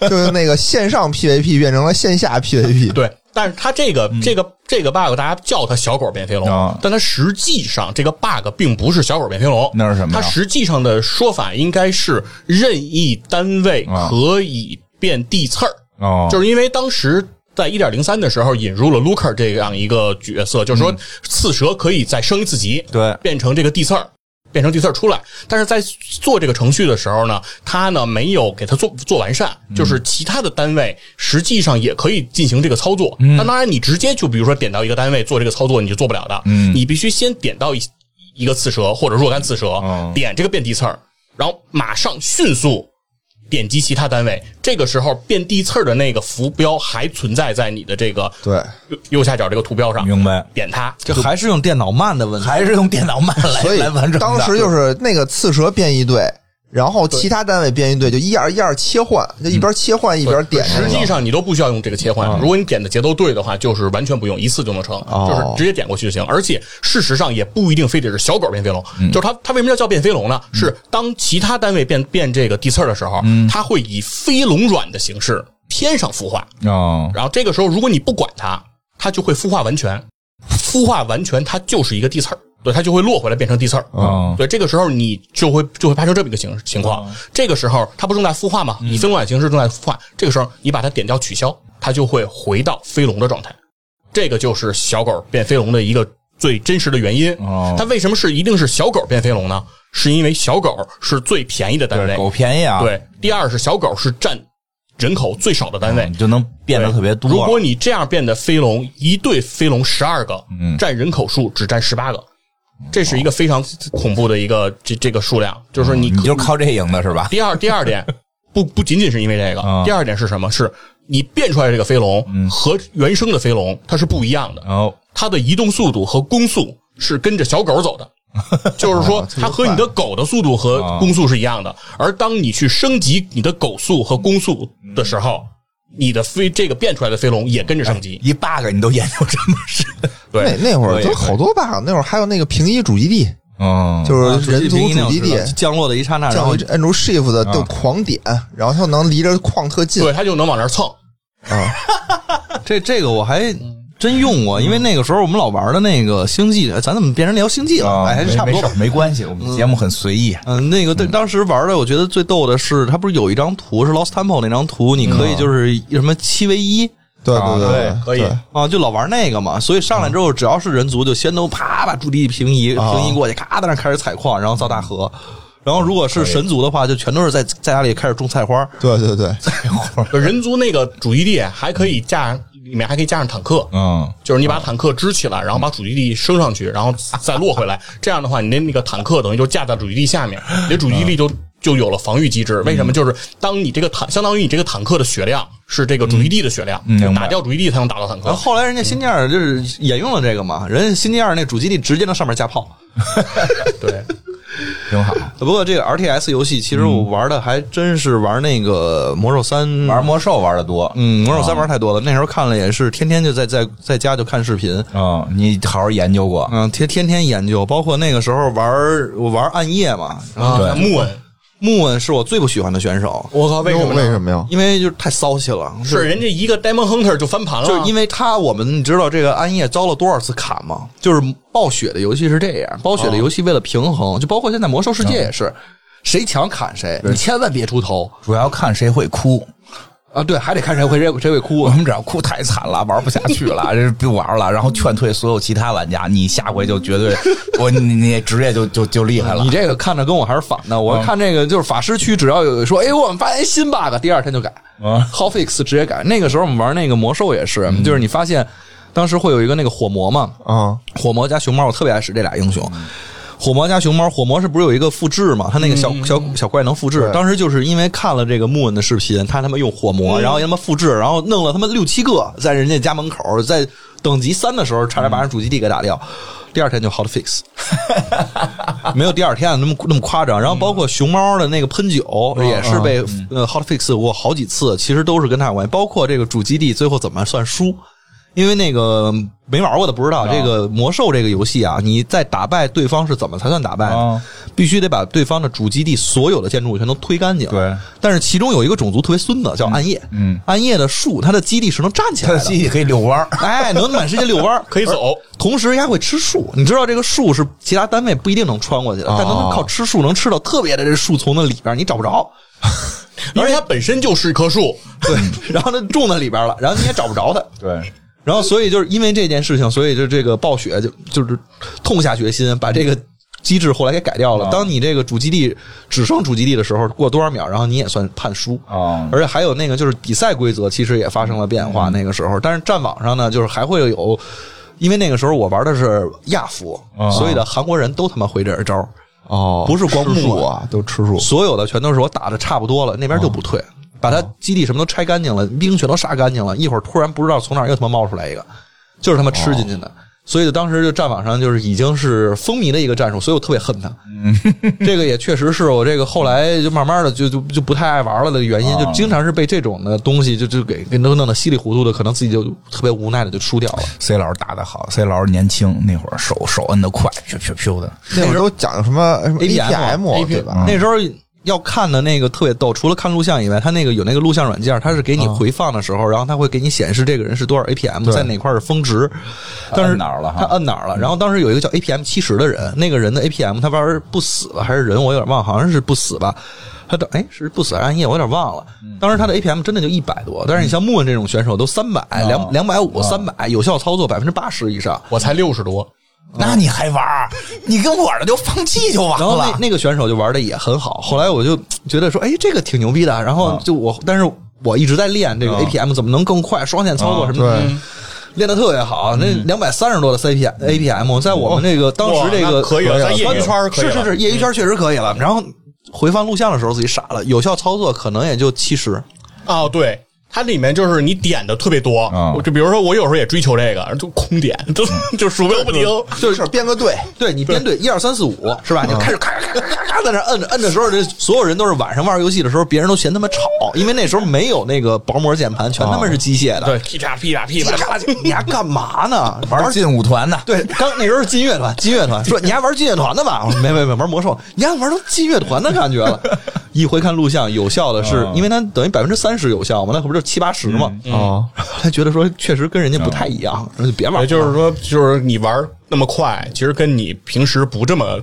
就是那个线上 PVP 变成了线下 PVP，对。但是它这个这个这个 bug，大家叫它小狗变飞龙，但它实际上这个 bug 并不是小狗变飞龙，那是什么？它实际上的说法应该是任意单位可以变地刺儿，哦，就是因为当时在一点零三的时候引入了 Looker 这样一个角色，就是说刺蛇可以再升一次级，对，变成这个地刺儿。变成地刺出来，但是在做这个程序的时候呢，它呢没有给它做做完善，就是其他的单位实际上也可以进行这个操作。那当然，你直接就比如说点到一个单位做这个操作，你就做不了的。嗯，你必须先点到一一个刺蛇或者若干刺蛇，点这个变地刺儿，然后马上迅速点击其他单位。这个时候变地刺儿的那个浮标还存在在你的这个对，右右下角这个图标上，明白？点它。这还是用电脑慢的问题。还是用电脑慢来所以来完成。当时就是那个刺蛇变异队，然后其他单位变异队就一二一二切换，就一边切换一边点。实际上你都不需要用这个切换，如果你点的节奏对的话，就是完全不用，一次就能成，哦。就是直接点过去就行。而且事实上也不一定非得是小狗变飞龙，就是它它为什么要叫变飞龙呢？是当其他单位变变这个地刺儿的时候，它会以飞龙卵的形式天上孵化，哦，然后这个时候如果你不管它，它就会孵化完全，孵化完全它就是一个地刺儿。对，它就会落回来变成地刺儿。哦对，这个时候你就会就会发生这么一个情情况。这个时候它不正在孵化吗？以飞龙卵形式正在孵化。这个时候你把它点掉取消，它就会回到飞龙的状态。这个就是小狗变飞龙的一个最真实的原因。哦它为什么是一定是小狗变飞龙呢？是因为小狗是最便宜的单位，，狗便宜啊，对。第二是小狗是占人口最少的单位你，就能变得特别多。如果你这样变的飞龙，一对飞龙十二个，嗯占人口数只占十八个，这是一个非常恐怖的一个这这个数量，就是你嗯你就靠这赢的是吧？第二第二点，不不仅仅是因为这个，啊第二点是什么？是你变出来这个飞龙和原生的飞龙它是不一样的，哦，它的移动速度和攻速是跟着小狗走的。就是说，它和你的狗的速度和攻速是一样的，而当你去升级你的狗速和攻速的时候，你的飞这个变出来的飞龙也跟着升级。一 bug 你都研究这么深，对。那那会儿可以都好多 bug，那会儿还有那个平移主基地，嗯，就是人族主基地降落的一刹那，然后按住 shift 的就狂点，然后它能离着矿特近。对，它就能往那儿蹭。啊。这这个我还真用过，因为那个时候我们老玩的那个星际，哎咱怎么变成聊星际了？啊，哎，还是差不多吧没没事。没关系，我们节目很随意。嗯，那个对，当时玩的，我觉得最逗的是，它不是有一张图是 Lost Temple 那张图，你可以就是什么七 v 一对啊对对可以啊，就老玩那个嘛。所以上来之后，只要是人族，就先都啪把驻地平移平移过去，咔在那开始采矿，然后造大河。然后如果是神族的话，就全都是在在家里开始种菜花。对对对，菜花 人族那个主基地还可以加，里面还可以加上坦克，嗯，就是你把坦克支起来，然后把主基地升上去，然后再落回来。这样的话，你的那个坦克等于就架在主基地下面，你的主基地就就有了防御机制。为什么？就是当你这个坦，相当于你这个坦克的血量是这个主基地的血量，嗯打掉主基地才能打到坦克然后。来人家新店儿就是沿用了这个嘛，人家新店儿那主基地直接在上面架炮。对，挺好。不过这个 RTS 游戏，其实我玩的还真是玩那个魔兽三玩魔兽玩的多，嗯，魔兽三玩太多了，那时候看了也是天天就在在在家就看视频，嗯，你好好研究过，嗯，天天天研究，包括那个时候玩我玩暗夜嘛，然后啊，木恩，穆恩是我最不喜欢的选手，我靠，为什么？为什么呀？因为就是太骚气了，是人家一个 Demon Hunter 就翻盘了，就是因为他，我们你知道这个暗夜遭了多少次砍吗？就是暴雪的游戏是这样，暴雪的游戏为了平衡，就包括现在魔兽世界也是，谁强砍谁，你千万别出头主要看谁会哭。啊！对，还得看谁会谁谁会哭我。们只要哭太惨了，玩不下去了，这不玩了，然后劝退所有其他玩家，你下回就绝对我你你职业就就就厉害了你。这个看着跟我还是反的，我看这个就是法师区，只要有说，哎，我们发现新 bug，第二天就改啊，how fix 直接改。那个时候我们玩那个魔兽也是，就是你发现当时会有一个那个火魔嘛，啊，火魔加熊猫，我特别爱使这俩英雄。火魔加熊猫，火魔是不是有一个复制嘛？他那个小、小小怪能复制。当时就是因为看了这个木恩的视频，他他妈用火魔，然后他妈复制，然后弄了他妈六七个，在人家家门口，在等级三的时候，差点把人主基地给打掉。第二天就 hot fix，没有第二天那么那么夸张。然后包括熊猫的那个喷酒也是被呃 hot fix 过好几次，其实都是跟他有关系。包括这个主基地最后怎么算输，因为那个没玩过的不知道，这个魔兽这个游戏啊，你在打败对方是怎么才算打败？必须得把对方的主基地所有的建筑物全都推干净。对，但是其中有一个种族特别孙子，叫暗夜。嗯，暗夜的树，它的基地是能站起来的。它的基地可以遛弯儿，哎，能满世界遛弯儿，可以走。同时，人家会吃树，你知道这个树是其他单位不一定能穿过去的，但能靠吃树能吃到特别的这树丛的里边，你找不着。而且它本身就是一棵树，对，然后它种在里边了，然后你也找不着它。对，然后，所以就是因为这件事情，所以就这个暴雪就就是痛下决心，把这个机制后来给改掉了。当你这个主基地只剩主基地的时候，过多少秒，然后你也算判输。哦而且还有那个就是比赛规则其实也发生了变化，那个时候，但是战网上呢，就是还会有。因为那个时候我玩的是亚服，哦所以的韩国人都他妈会这一招，哦，不是光吃木啊都吃树。所有的全都是我打的差不多了，那边就不退，把他基地什么都拆干净了，兵全都杀干净了，一会儿突然不知道从哪儿又他妈冒出来一个，就是他妈吃进去的。所以就当时就战网上就是已经是风靡的一个战术，所以我特别恨他。这个也确实是我这个后来就慢慢的就就就不太爱玩了的原因，就经常是被这种的东西就就给给弄弄得稀里糊涂的，可能自己就特别无奈的就输掉了。C 老师打的好，C 老师年轻那会儿手手摁的快，咻咻咻的。那会儿都讲什么什么 APM APM 对吧？那时候要看的那个特别逗，除了看录像以外，它那个有那个录像软件，它是给你回放的时候，然后它会给你显示这个人是多少 APM，在哪块是峰值。但是哪儿了他摁哪儿了？然后当时有一个叫 APM 七十的人，那个人的 APM 他玩不死吧，还是人我有点忘，好像是不死吧。他的哎是不死暗夜，我有点忘了。当时他的 APM 真的就一百多，但是你像穆文这种选手都三百、两两百五、三百，有效操作百分之八十以上。我才六十多，那你还玩儿？你跟我这就放弃就完了然后那了。那个选手就玩的也很好，后来我就觉得说，哎，这个挺牛逼的。然后就我，但是我一直在练这个 APM 怎么能更快，双线操作什么的，对练的特别好。那两百三十多的 CP APM，在我们那个当时这个可以了在业余圈儿可以是是是，业余圈确实可以了。然后回放录像的时候自己傻了，有效操作可能也就七十。哦，对，它里面就是你点的特别多，就比如说我有时候也追求这个，就空点，就就鼠标不停，就是编个队，对你编队一二三四五是吧？你开始咔咔咔咔咔在那摁着摁的时候，这所有人都是晚上玩游戏的时候，别人都嫌他妈吵，因为那时候没有那个薄膜键盘，全他妈是机械的。对，噼啪噼啪噼啪，你还干嘛呢？玩劲舞团呢？对，刚那时候是劲乐团，劲乐团说你还玩劲乐团的吧？我 说没没没，玩魔兽，你还玩到劲乐团的感觉了。一回看录像，有效的是，因为它等于百分之三十有效嘛，那可不是七八十嘛。哦，他觉得说确实跟人家不太一样，那就别玩。也就是说，就是你玩那么快，其实跟你平时不这么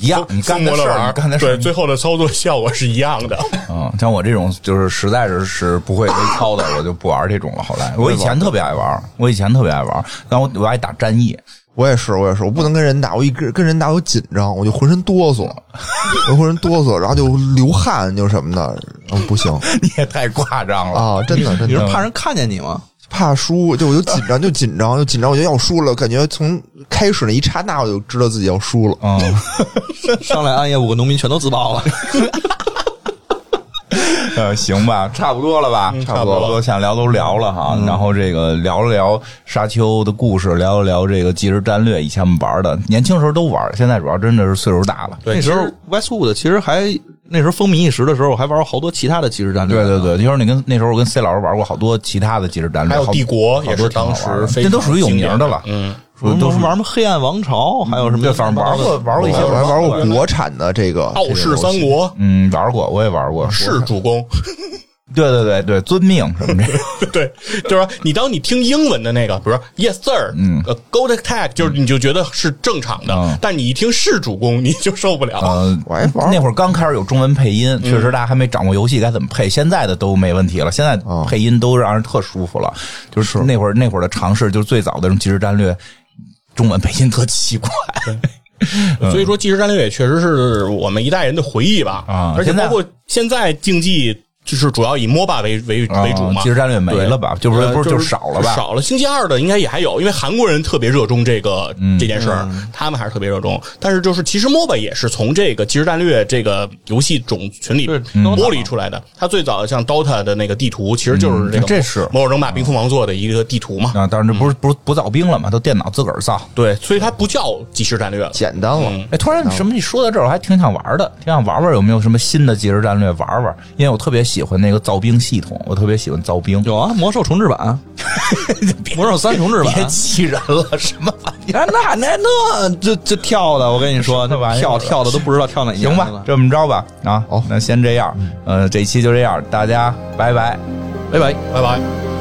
一样，你干的事儿，疯魔的玩你干的事儿对，最后的操作效果是一样的。嗯，像我这种就是实在是是不会微操的，我就不玩这种了。后来我以前特别爱玩，我以前特别爱玩，但我我爱打战役，我也是，我也是，我不能跟人打，我一跟跟人打我紧张，我就浑身哆嗦，我浑身哆嗦，然后就流汗，就什么的，嗯，不行 你也太夸张了。啊，真的真的你是怕人看见你吗？怕输，就我就紧张，就紧张，就紧张，我就要输了，感觉从开始那一刹那我就知道自己要输了。嗯，上来暗夜五个农民全都自爆了。呃，行吧，差不多了吧，差差不多了多想聊都聊了哈。然后这个聊了聊沙丘的故事，聊了聊这个即时战略，以前我们玩的，年轻时候都玩，现在主要真的是岁数大了。那时候 Westwood 其实还那时候风靡一时的时候，我还玩过好多其他的即时战略。对对对，就是你跟那时候我跟 C 老师玩过好多其他的即时战略，还有帝国也是当时这都属于有名的了，嗯，我们都是玩什么黑暗王朝，还有什么对，反正玩过玩过一些，我还玩过国产的这个傲视三，国嗯，玩过，我也玩过，是主公。对对对对，遵命什么这个，对，就是说你当你听英文的那个，比如说 Yes sir，嗯呃，Go attack，就是你就觉得是正常的，嗯但你一听是主公，你就受不了。呃，我还玩那会儿刚开始有中文配音，确实大家还没掌握游戏该怎么配，现在的都没问题了，现在配音都让人特舒服了。就是那会儿那会儿的尝试，就是最早的这种即时战略，中文配音特奇怪。所以说，即时战略也确实是我们一代人的回忆吧。啊而且包括现在竞技。就是主要以 MOBA 为为为主嘛，即时战略没了吧？就不是呃不是就就是少了吧？少了。星期二的应该也还有，因为韩国人特别热衷这个、嗯这件事儿，他们还是特别热衷。但是就是其实 MOBA 也是从这个即时战略这个游戏种群里剥离出来的。它最早像 DOTA 的那个地图，其实就是这个嗯这是魔兽争霸冰封王座的一个地图嘛。啊，当然这不是不是不造兵了嘛，都电脑自个儿造。对，所以它不叫即时战略了。简单了。哎，突然什么你说到这儿，我还挺想玩的，挺想玩玩有没有什么新的即时战略玩玩？因为我特别喜欢那个造兵系统，我特别喜欢造兵。有啊，魔兽重置版，魔兽三重置别版。气人了，什么玩意儿？哎，那那那这这跳的，我跟你说，那 玩意儿跳跳的都不知道跳哪年行吧这么着吧，啊，好那先这样，呃，这期就这样，大家拜拜。拜拜。拜拜。